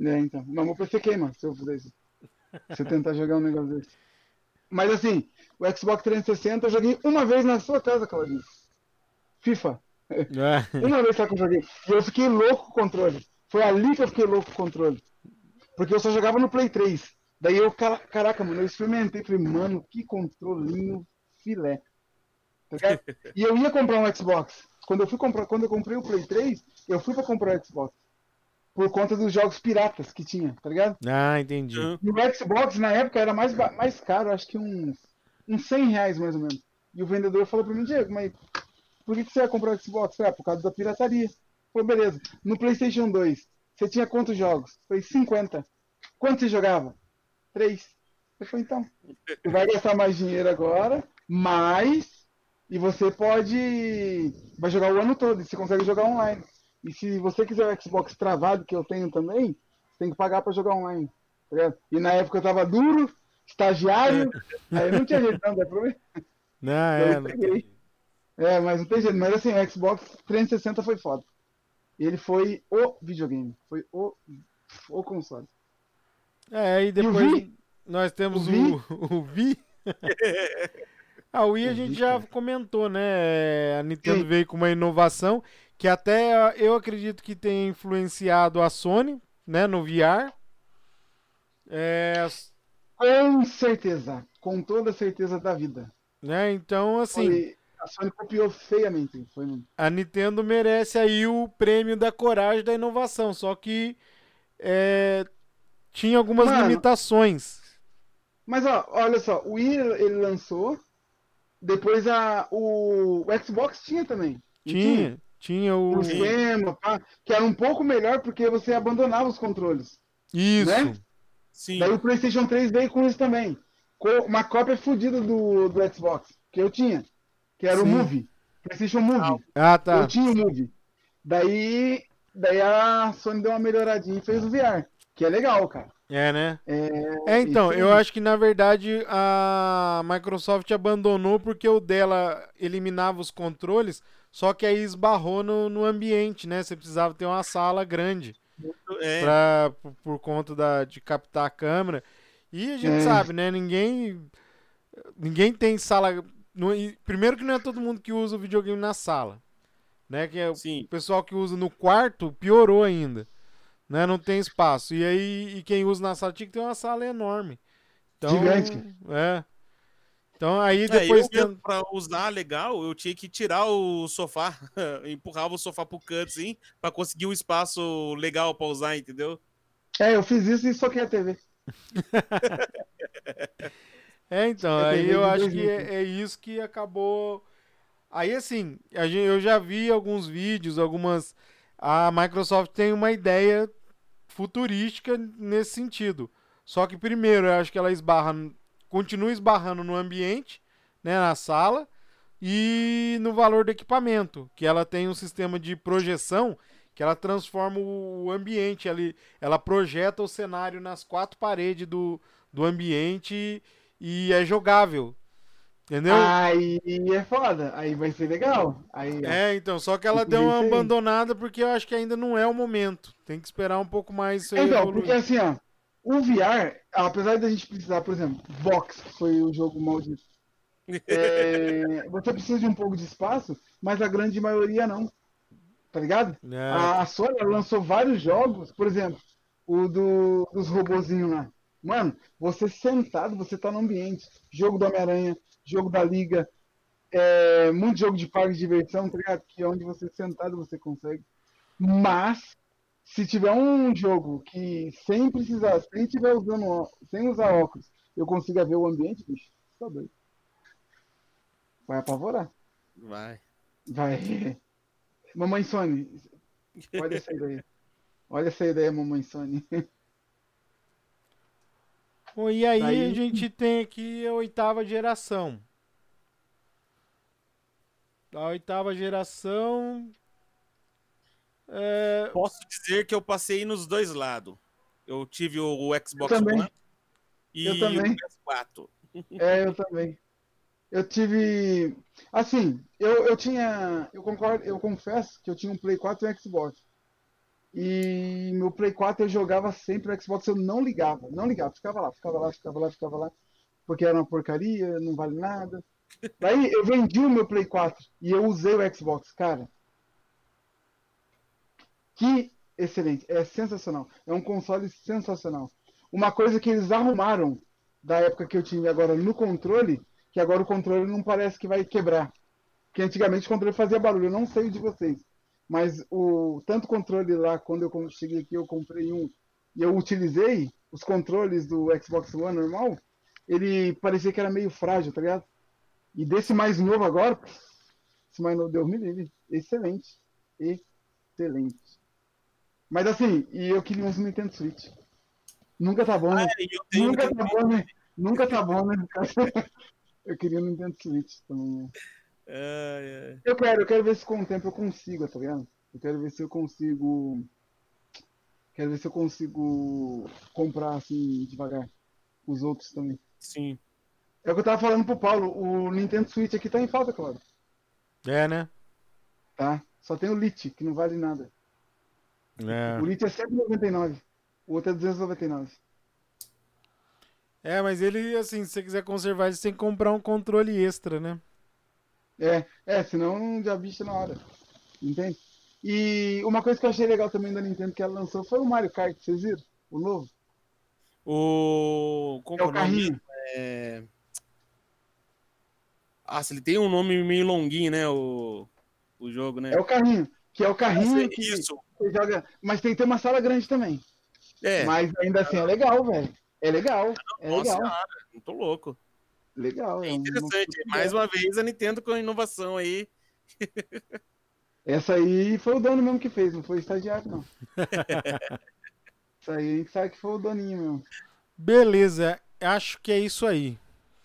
S3: É, então. Mas meu PC queima se eu fizer isso. Se eu tentar jogar um negócio desse. Mas assim, o Xbox 360 eu joguei uma vez na sua casa, Claudinho. FIFA.
S2: É. [laughs]
S3: Uma vez só que eu joguei. E eu fiquei louco com o controle. Foi ali que eu fiquei louco com o controle. Porque eu só jogava no Play 3. Daí eu, cara- caraca, mano, eu experimentei. Falei, mano, que controlinho filé. Tá? [laughs] E eu ia comprar um Xbox. Quando eu fui comprar, quando eu comprei o Play 3, eu fui pra comprar o Xbox. Por conta dos jogos piratas que tinha, tá ligado?
S2: Ah, entendi.
S3: E o Xbox na época era mais, mais caro, acho que uns, uns 100 reais mais ou menos. E o vendedor falou pra mim, Diego, mas por que, que você vai comprar o Xbox? Ah, por causa da pirataria. Falei, beleza. No PlayStation 2, você tinha quantos jogos? Foi 50. Quanto você jogava? 3. Eu falei, então, você vai gastar mais dinheiro agora, mas. E você pode. Vai jogar o ano todo, e você consegue jogar online. E se você quiser o Xbox travado, que eu tenho também, você tem que pagar pra jogar online. tá? E na época eu tava duro, estagiário, aí não tinha jeito não, dá ver.
S2: Não, é,
S3: Eu
S2: não
S3: peguei.
S2: tem-
S3: É, mas não tem jeito. Mas assim, o Xbox 360 foi foda. Ele foi o videogame. Foi o, o console.
S2: É, e depois
S3: Wii?
S2: nós temos
S3: O
S2: o, [laughs] [laughs] o Wii. a Wii a gente já comentou, né? A Nintendo
S3: Sim.
S2: veio com uma inovação que até eu acredito que tenha influenciado a Sony, né, no VR. É,
S3: Com certeza. Com toda certeza da vida.
S2: né? Então, assim,
S3: Foi- a Sony copiou feiamente. Foi
S2: a Nintendo merece aí o prêmio da coragem da inovação, só que é, tinha algumas
S3: Mano,
S2: limitações.
S3: Mas ó, olha só, o Wii ele lançou. Depois a, o, o Xbox tinha também. não
S2: Tinha, tinha o.
S3: O pá, que era um pouco melhor porque você abandonava os controles.
S2: Isso.
S3: né?
S4: Sim.
S3: Daí o PlayStation 3 veio com isso também. Com uma cópia fodida do, do Xbox, que eu tinha. Que era o
S2: Sim.
S3: Move. PlayStation Move.
S2: Ah, tá.
S3: Eu tinha o Move. Daí, daí a Sony deu uma melhoradinha e fez o VR. Que é legal, cara.
S2: É, né?
S3: É,
S2: É, então, eu
S3: aí.
S2: acho que na verdade a Microsoft abandonou porque o dela eliminava os controles, só que aí esbarrou no, no ambiente, né? Você precisava ter uma sala grande
S4: É,
S2: pra, por, por conta da, de captar a câmera. E a gente
S3: É.
S2: sabe, né? Ninguém, ninguém tem sala. primeiro que não é todo mundo que usa o videogame na sala, né? Que é o pessoal que usa no quarto piorou ainda. Né? Não tem espaço. E aí, e quem usa na sala tinha que ter uma sala enorme. Então,
S3: Gigante.
S2: É. Então aí
S4: É,
S2: depois
S4: eu pra usar legal, eu tinha que tirar o sofá, [laughs] empurrava o sofá pro canto, assim, pra conseguir um espaço legal pra usar, entendeu?
S3: É, eu fiz isso e soquei a TV. [laughs]
S2: É, então,
S3: É,
S2: aí eu acho que é, é isso que acabou. Aí assim, eu já vi alguns vídeos, algumas. A Microsoft tem uma ideia futurística nesse sentido. Só que primeiro, eu acho que ela esbarra, continua esbarrando no ambiente, né, na sala, e no valor do equipamento, que ela tem um sistema de projeção que ela transforma o ambiente ali, ela projeta o cenário nas quatro paredes do, do ambiente e é jogável. Entendeu?
S3: Aí é foda. Aí vai ser legal. Aí, ó.
S2: É, então, só que ela deu uma abandonada porque eu acho que ainda não é o momento. Tem que esperar um pouco mais
S3: Então,
S2: evoluir.
S3: porque assim, ó, o VR, apesar da gente precisar, por exemplo, Box, que foi o jogo maldito, é, [laughs] você precisa de um pouco de espaço, mas a grande maioria não. Tá ligado?
S2: É,
S3: A, a Sony lançou vários jogos, por exemplo, o do, dos robozinhos lá. Mano, você sentado, você tá no ambiente. Jogo do Homem-Aranha, jogo da Liga, é, muito jogo de parque de diversão, tá ligado? Que é onde você sentado você consegue. Mas, se tiver um jogo que sem precisar, sem tiver usando, ó- sem usar óculos, eu consiga ver o ambiente, bicho, tá doido. Vai apavorar.
S4: Vai.
S3: Vai. Mamãe Sony, olha essa ideia. Olha essa ideia, mamãe Sony. [laughs]
S2: Bom, e aí
S3: Daí-
S2: a gente tem aqui a oitava geração. A oitava geração. É,
S4: Posso dizer que eu passei nos dois lados. Eu tive o Xbox
S3: Eu também.
S4: One e
S3: Eu também.
S4: o PS4.
S3: É, eu também. Eu tive. Assim, eu, eu tinha. Eu concordo, eu confesso que eu tinha um Play 4 e um Xbox. E meu Play 4 eu jogava sempre o Xbox, eu não ligava, não ligava, ficava lá, ficava lá, ficava lá, ficava lá, porque era uma porcaria, não vale nada. Daí eu vendi o meu Play 4 e eu usei o Xbox, cara. Que excelente, é sensacional. É um console sensacional. Uma coisa que eles arrumaram da época que eu tinha agora no controle, que agora o controle não parece que vai quebrar. Que antigamente o controle fazia barulho, eu não sei o de vocês. Mas o tanto controle lá, quando eu cheguei aqui, eu comprei um e eu utilizei os controles do Xbox One normal, ele parecia que era meio frágil, tá ligado? E desse mais novo agora, esse mais novo deu me livre. Excelente. Excelente. Mas assim, e eu queria uns Nintendo Switch. Nunca tá bom, né?
S4: Ah, eu tenho
S3: Nunca tá bom, né? Nunca tá bom, né? Eu queria um Nintendo Switch também. né?
S4: Ai, ai.
S3: Eu quero, eu quero ver se com o tempo eu consigo, tá ligado? Eu quero ver se eu consigo. Quero ver se eu consigo comprar assim devagar. Os outros também.
S4: Sim.
S3: É o que eu tava falando pro Paulo, o Nintendo Switch aqui tá em falta, claro.
S2: É, né?
S3: Tá? Só tem o Lite, que não vale nada.
S2: É.
S3: O Lite é 199. O outro é 299.
S2: É, mas ele, assim, se você quiser conservar, você tem que comprar um controle extra, né?
S3: É, é, senão já bicha na hora. Entende? E uma coisa que eu achei legal também da Nintendo que ela lançou foi o Mario Kart, vocês viram? O novo.
S4: O. Como
S3: É o
S4: é
S3: carrinho.
S4: É... Ah, se ele tem um nome meio longuinho, né? O, o jogo, né?
S3: É o carrinho. Que é o carrinho que
S4: Isso.
S3: você joga. Mas tem que ter uma sala grande também.
S4: É.
S3: Mas ainda assim é legal, velho. É legal. É
S4: Nossa
S3: legal.
S4: senhora, não tô louco.
S3: Legal.
S4: É
S3: um-
S4: interessante.
S3: um-
S4: Mais uma vez a Nintendo com inovação aí.
S3: Essa aí foi o dono mesmo que fez, não foi o estagiário, não. [laughs] Isso aí a gente sabe que foi o doninho mesmo.
S2: Beleza, acho que é isso aí.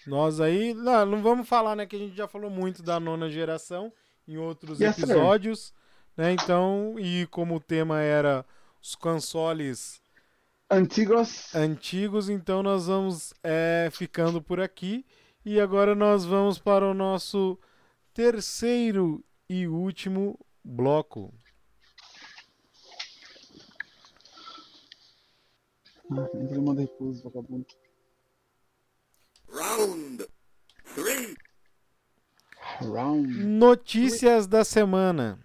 S2: Nós aí, não, não vamos falar, né, que a gente já falou muito da nona geração em outros
S3: Yes, sir.
S2: episódios, né? Então, e como o tema era os consoles
S3: Antigos.
S2: antigos, então nós vamos é, ficando por aqui e agora nós vamos para o nosso terceiro e último bloco.
S3: Ah, Entra repouso, vagabundo.
S5: Round three.
S3: Round.
S2: Notícias da semana.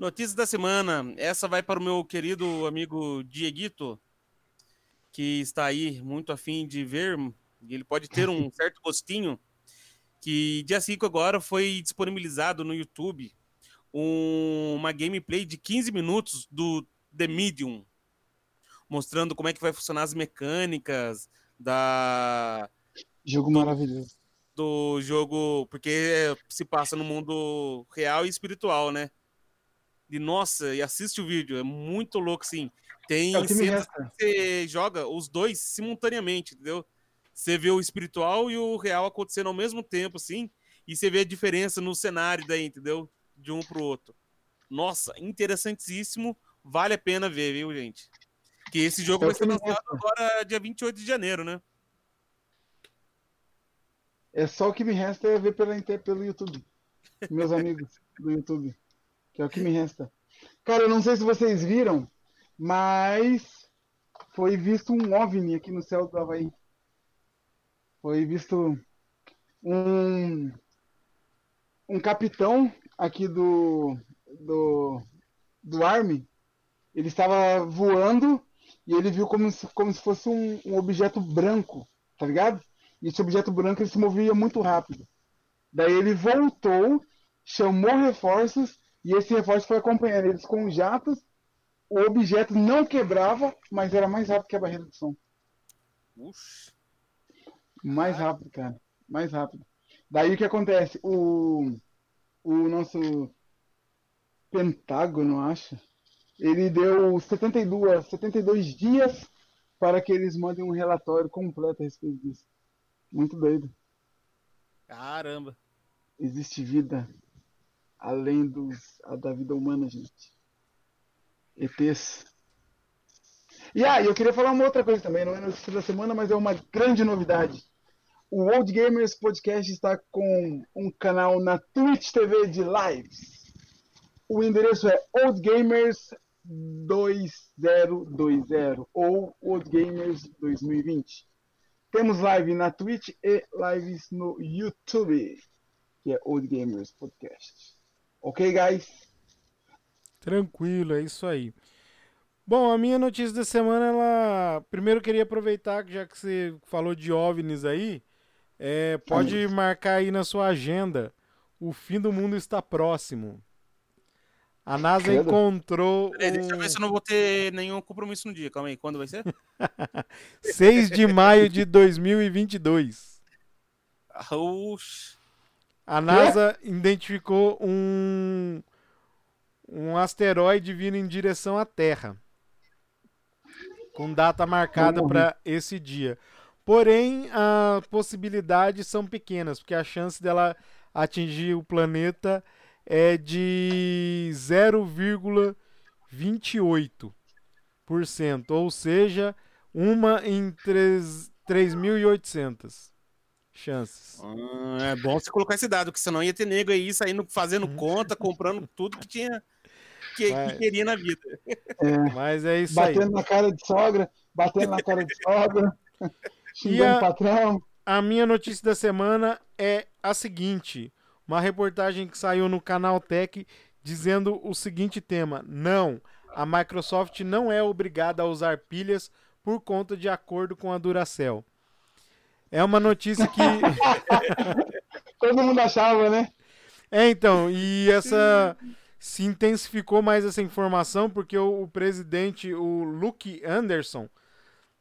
S4: Notícias da semana. Essa vai para o meu querido amigo Dieguito, que está aí muito afim de ver. Ele pode ter um [laughs] certo gostinho. Que dia 5 agora foi disponibilizado no YouTube um- uma gameplay de 15 minutos do The Medium, mostrando como é que vai funcionar as mecânicas da,
S3: Jogo maravilhoso.
S4: do jogo, porque se passa no mundo real e espiritual, né? E nossa, e assiste o vídeo, é muito louco, sim. Tem
S3: É
S4: cenas que você joga os dois simultaneamente, entendeu? Você vê o espiritual e o real acontecendo ao mesmo tempo, assim, e você vê a diferença no cenário daí, entendeu? De um pro outro. Nossa, interessantíssimo, vale a pena ver, viu, gente? Que esse jogo
S3: É
S4: vai ser lançado agora dia 28 de janeiro, né?
S3: É só o que me resta é ver pela, pelo YouTube. Meus amigos do YouTube. Que é o que me resta. Cara, eu não sei se vocês viram, mas foi visto um OVNI aqui no céu do Havaí. Foi visto um, um capitão aqui do, do, do Army. Ele estava voando e ele viu como se, como se fosse um, um objeto branco, tá ligado? E esse objeto branco ele se movia muito rápido. Daí ele voltou, chamou reforços e esse reforço foi acompanhando eles com jatos. O objeto não quebrava, mas era mais rápido que a barreira de som.
S4: Uxa.
S3: Mais rápido, cara. Mais rápido. Daí o que acontece? O, o nosso Pentágono, acho, ele deu 72, 72 dias para que eles mandem um relatório completo a respeito disso. Muito doido.
S4: Caramba.
S3: Existe vida além dos, da vida humana, gente. ETs. E ah, eu queria falar uma outra coisa também, não é notícia da semana, mas é uma grande novidade. O Old Gamers Podcast está com um canal na Twitch TV de lives. O endereço é Old Gamers 2020 ou Old Gamers 2020. Temos live na Twitch e lives no YouTube, que é Old Gamers Podcast. Ok, guys?
S2: Tranquilo, é isso aí. Bom, a minha notícia da semana, ela. Primeiro eu queria aproveitar, já que você falou de OVNIs aí, é, pode
S3: Amém.
S2: marcar aí na sua agenda. O fim do mundo está próximo. A NASA
S3: Credo.
S2: encontrou.
S4: Peraí, deixa eu ver se eu não vou ter nenhum compromisso no dia. Calma aí, quando vai ser? [laughs]
S2: 6 de maio de 2022.
S4: Ah, Oxi.
S2: A NASA identificou um, um asteroide vindo em direção à Terra. Com data marcada para esse dia. Porém, as possibilidades são pequenas, porque a chance dela atingir o planeta é de 0,28%, ou seja, uma em três- 3.800 chances.
S4: Ah, é bom você colocar esse dado, porque senão ia ter nego aí saindo fazendo
S2: Uhum.
S4: conta, comprando tudo que tinha que,
S2: Vai.
S4: que queria na vida.
S2: Mas é isso aí.
S3: Batendo na cara de sogra, batendo na cara de sogra, [laughs] xingando
S2: a-
S3: o patrão.
S2: A minha notícia da semana é a seguinte: uma reportagem que saiu no canal Tech dizendo o seguinte tema: não, a Microsoft não é obrigada a usar pilhas por conta de acordo com a Duracell. É uma notícia que [laughs]
S3: Todo mundo achava, né?
S2: É, então, e essa se intensificou mais essa informação porque o, o presidente, o Luke Anderson,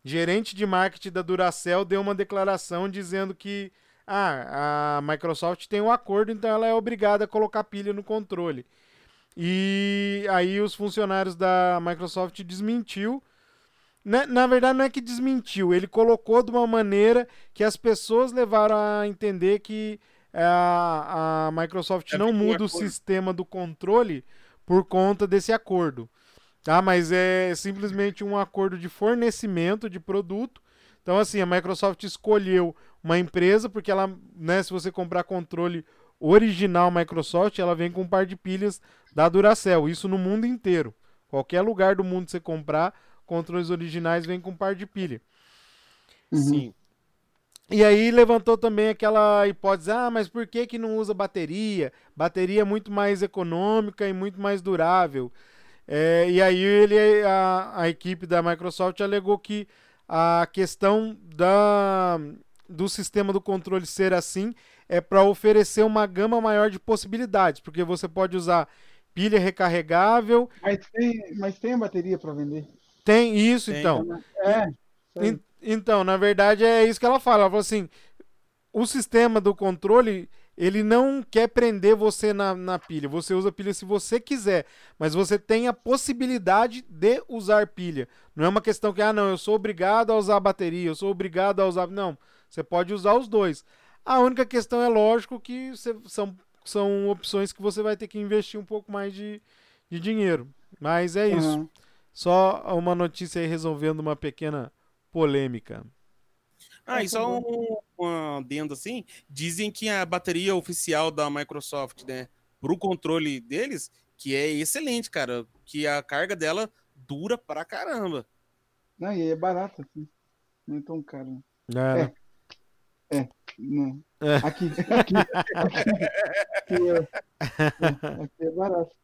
S2: gerente de marketing da Duracell, deu uma declaração dizendo que ah, a Microsoft tem um acordo, então ela é obrigada a colocar pilha no controle. E aí os funcionários da Microsoft desmentiu. Na, na verdade, não é que desmentiu, ele colocou de uma maneira que as pessoas levaram a entender que a, a Microsoft
S4: É
S2: não muda o
S4: acordo.
S2: sistema do controle por conta desse acordo. Tá? Mas é simplesmente um acordo de fornecimento de produto. Então, assim, a Microsoft escolheu uma empresa, porque ela, né, se você comprar controle original Microsoft, ela vem com um par de pilhas da Duracell. Isso no mundo inteiro. Qualquer lugar do mundo você comprar, controles originais vem com um par de pilha.
S3: Uhum.
S4: Sim.
S2: E aí levantou também aquela hipótese, ah, mas por que, que não usa bateria? Bateria é muito mais econômica e muito mais durável. É, e aí ele, a, a equipe da Microsoft alegou que a questão da, do sistema do controle ser assim é para oferecer uma gama maior de possibilidades, porque você pode usar pilha recarregável,
S3: Mas tem, mas tem a bateria para vender.
S2: Tem isso
S4: Tem.
S2: então.
S3: É.
S2: En- Então, na verdade, é isso que ela fala. Ela falou assim: o sistema do controle, ele não quer prender você na, na pilha. Você usa pilha se você quiser, mas você tem a possibilidade de usar pilha. Não é uma questão que, ah, não, eu sou obrigado a usar a bateria, eu sou obrigado a usar. Não, você pode usar os dois. A única questão é lógico que você- são, são opções que você vai ter que investir um pouco mais de, de dinheiro. Mas é isso. Só uma notícia aí resolvendo uma pequena polêmica.
S4: Ah,
S3: É,
S4: e só um, um adendo assim, dizem que a bateria oficial da Microsoft, né, pro controle deles, que é excelente, cara, que a carga dela dura pra caramba.
S3: Não, e é barato, assim. Não é tão caro.
S2: É,
S3: É. Não.
S2: É.
S3: Aqui, aqui, aqui, aqui, é, [laughs] aqui é barato.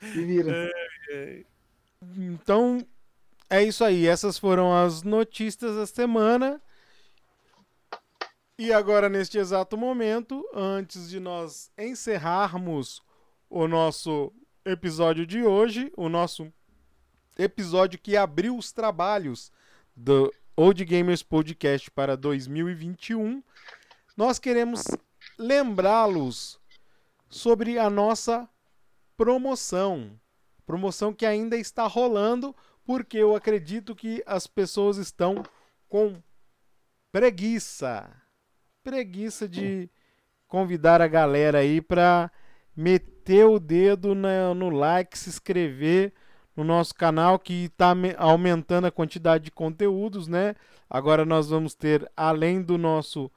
S3: Se vira.
S2: Então, é isso aí. Essas foram as notícias da semana. E agora, neste exato momento, antes de nós encerrarmos o nosso episódio de hoje, o nosso episódio que abriu os trabalhos do Old Gamers Podcast para 2021, nós queremos lembrá-los sobre a nossa promoção. Promoção que ainda está rolando, porque eu acredito que as pessoas estão com preguiça. Preguiça de convidar a galera aí para meter o dedo no like, se inscrever no nosso canal que está aumentando a quantidade de conteúdos, né? Agora nós vamos ter, além do nosso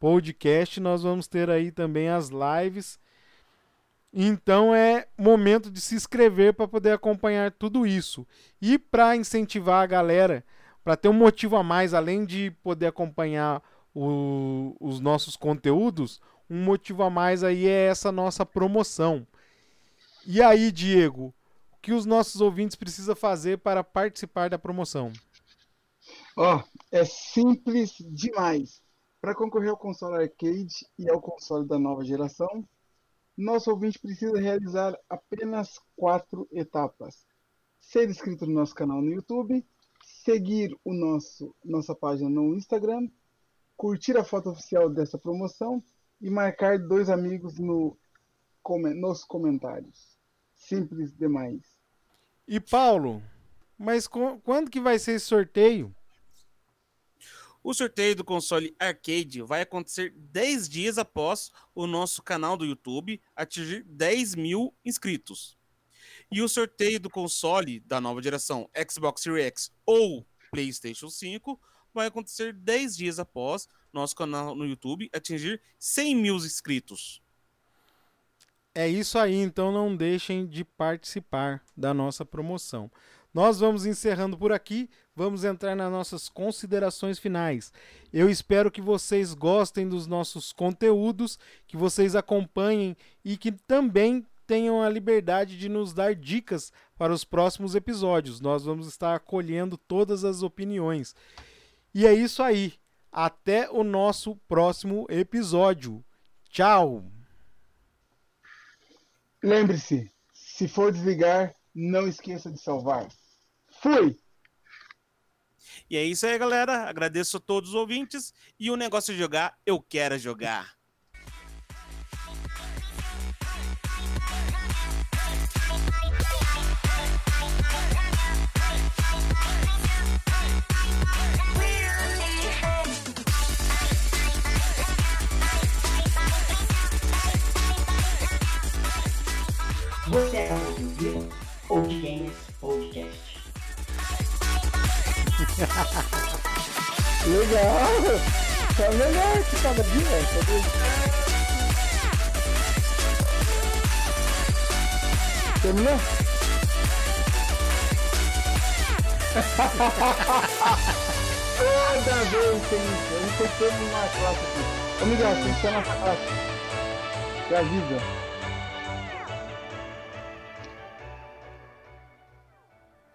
S2: podcast, nós vamos ter aí também as lives. Então é momento de se inscrever para poder acompanhar tudo isso. E para incentivar a galera, para ter um motivo a mais, além de poder acompanhar o, os nossos conteúdos, um motivo a mais aí é essa nossa promoção. E aí, Diego, o que os nossos ouvintes precisam fazer para participar da promoção?
S3: Ó, oh, é simples demais. Para concorrer ao console arcade e ao console da nova geração, nosso ouvinte precisa realizar apenas quatro etapas: ser inscrito no nosso canal no YouTube, seguir o nosso nossa página no Instagram, curtir a foto oficial dessa promoção e marcar dois amigos no, nos comentários. Simples demais.
S2: E Paulo, mas quando que vai ser esse sorteio?
S4: O sorteio do console arcade vai acontecer 10 dias após o nosso canal do YouTube atingir 10 mil inscritos. E o sorteio do console da nova geração Xbox Series X ou PlayStation 5 vai acontecer 10 dias após nosso canal no YouTube atingir 100 mil inscritos.
S2: É isso aí, então não deixem de participar da nossa promoção. Nós vamos encerrando por aqui, vamos entrar nas nossas considerações finais. Eu espero que vocês gostem dos nossos conteúdos, que vocês acompanhem e que também tenham a liberdade de nos dar dicas para os próximos episódios. Nós vamos estar acolhendo todas as opiniões. E é isso aí. Até o nosso próximo episódio. Tchau!
S3: Lembre-se, se for desligar, não esqueça de salvar. Fui!
S4: E é isso aí, galera. Agradeço a todos os ouvintes. E o negócio de jogar, eu quero jogar.
S1: Você acaba de ouvir o Games
S3: Legal! Tá melhor que cada dia, velho. Terminou? Toda vez tem isso. Eu não se tem uma classe aqui. Ô Miguel, tem que ser nossa classe. Me avisa.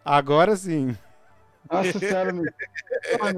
S2: Agora sim.
S3: Nossa senhora, meu. [laughs]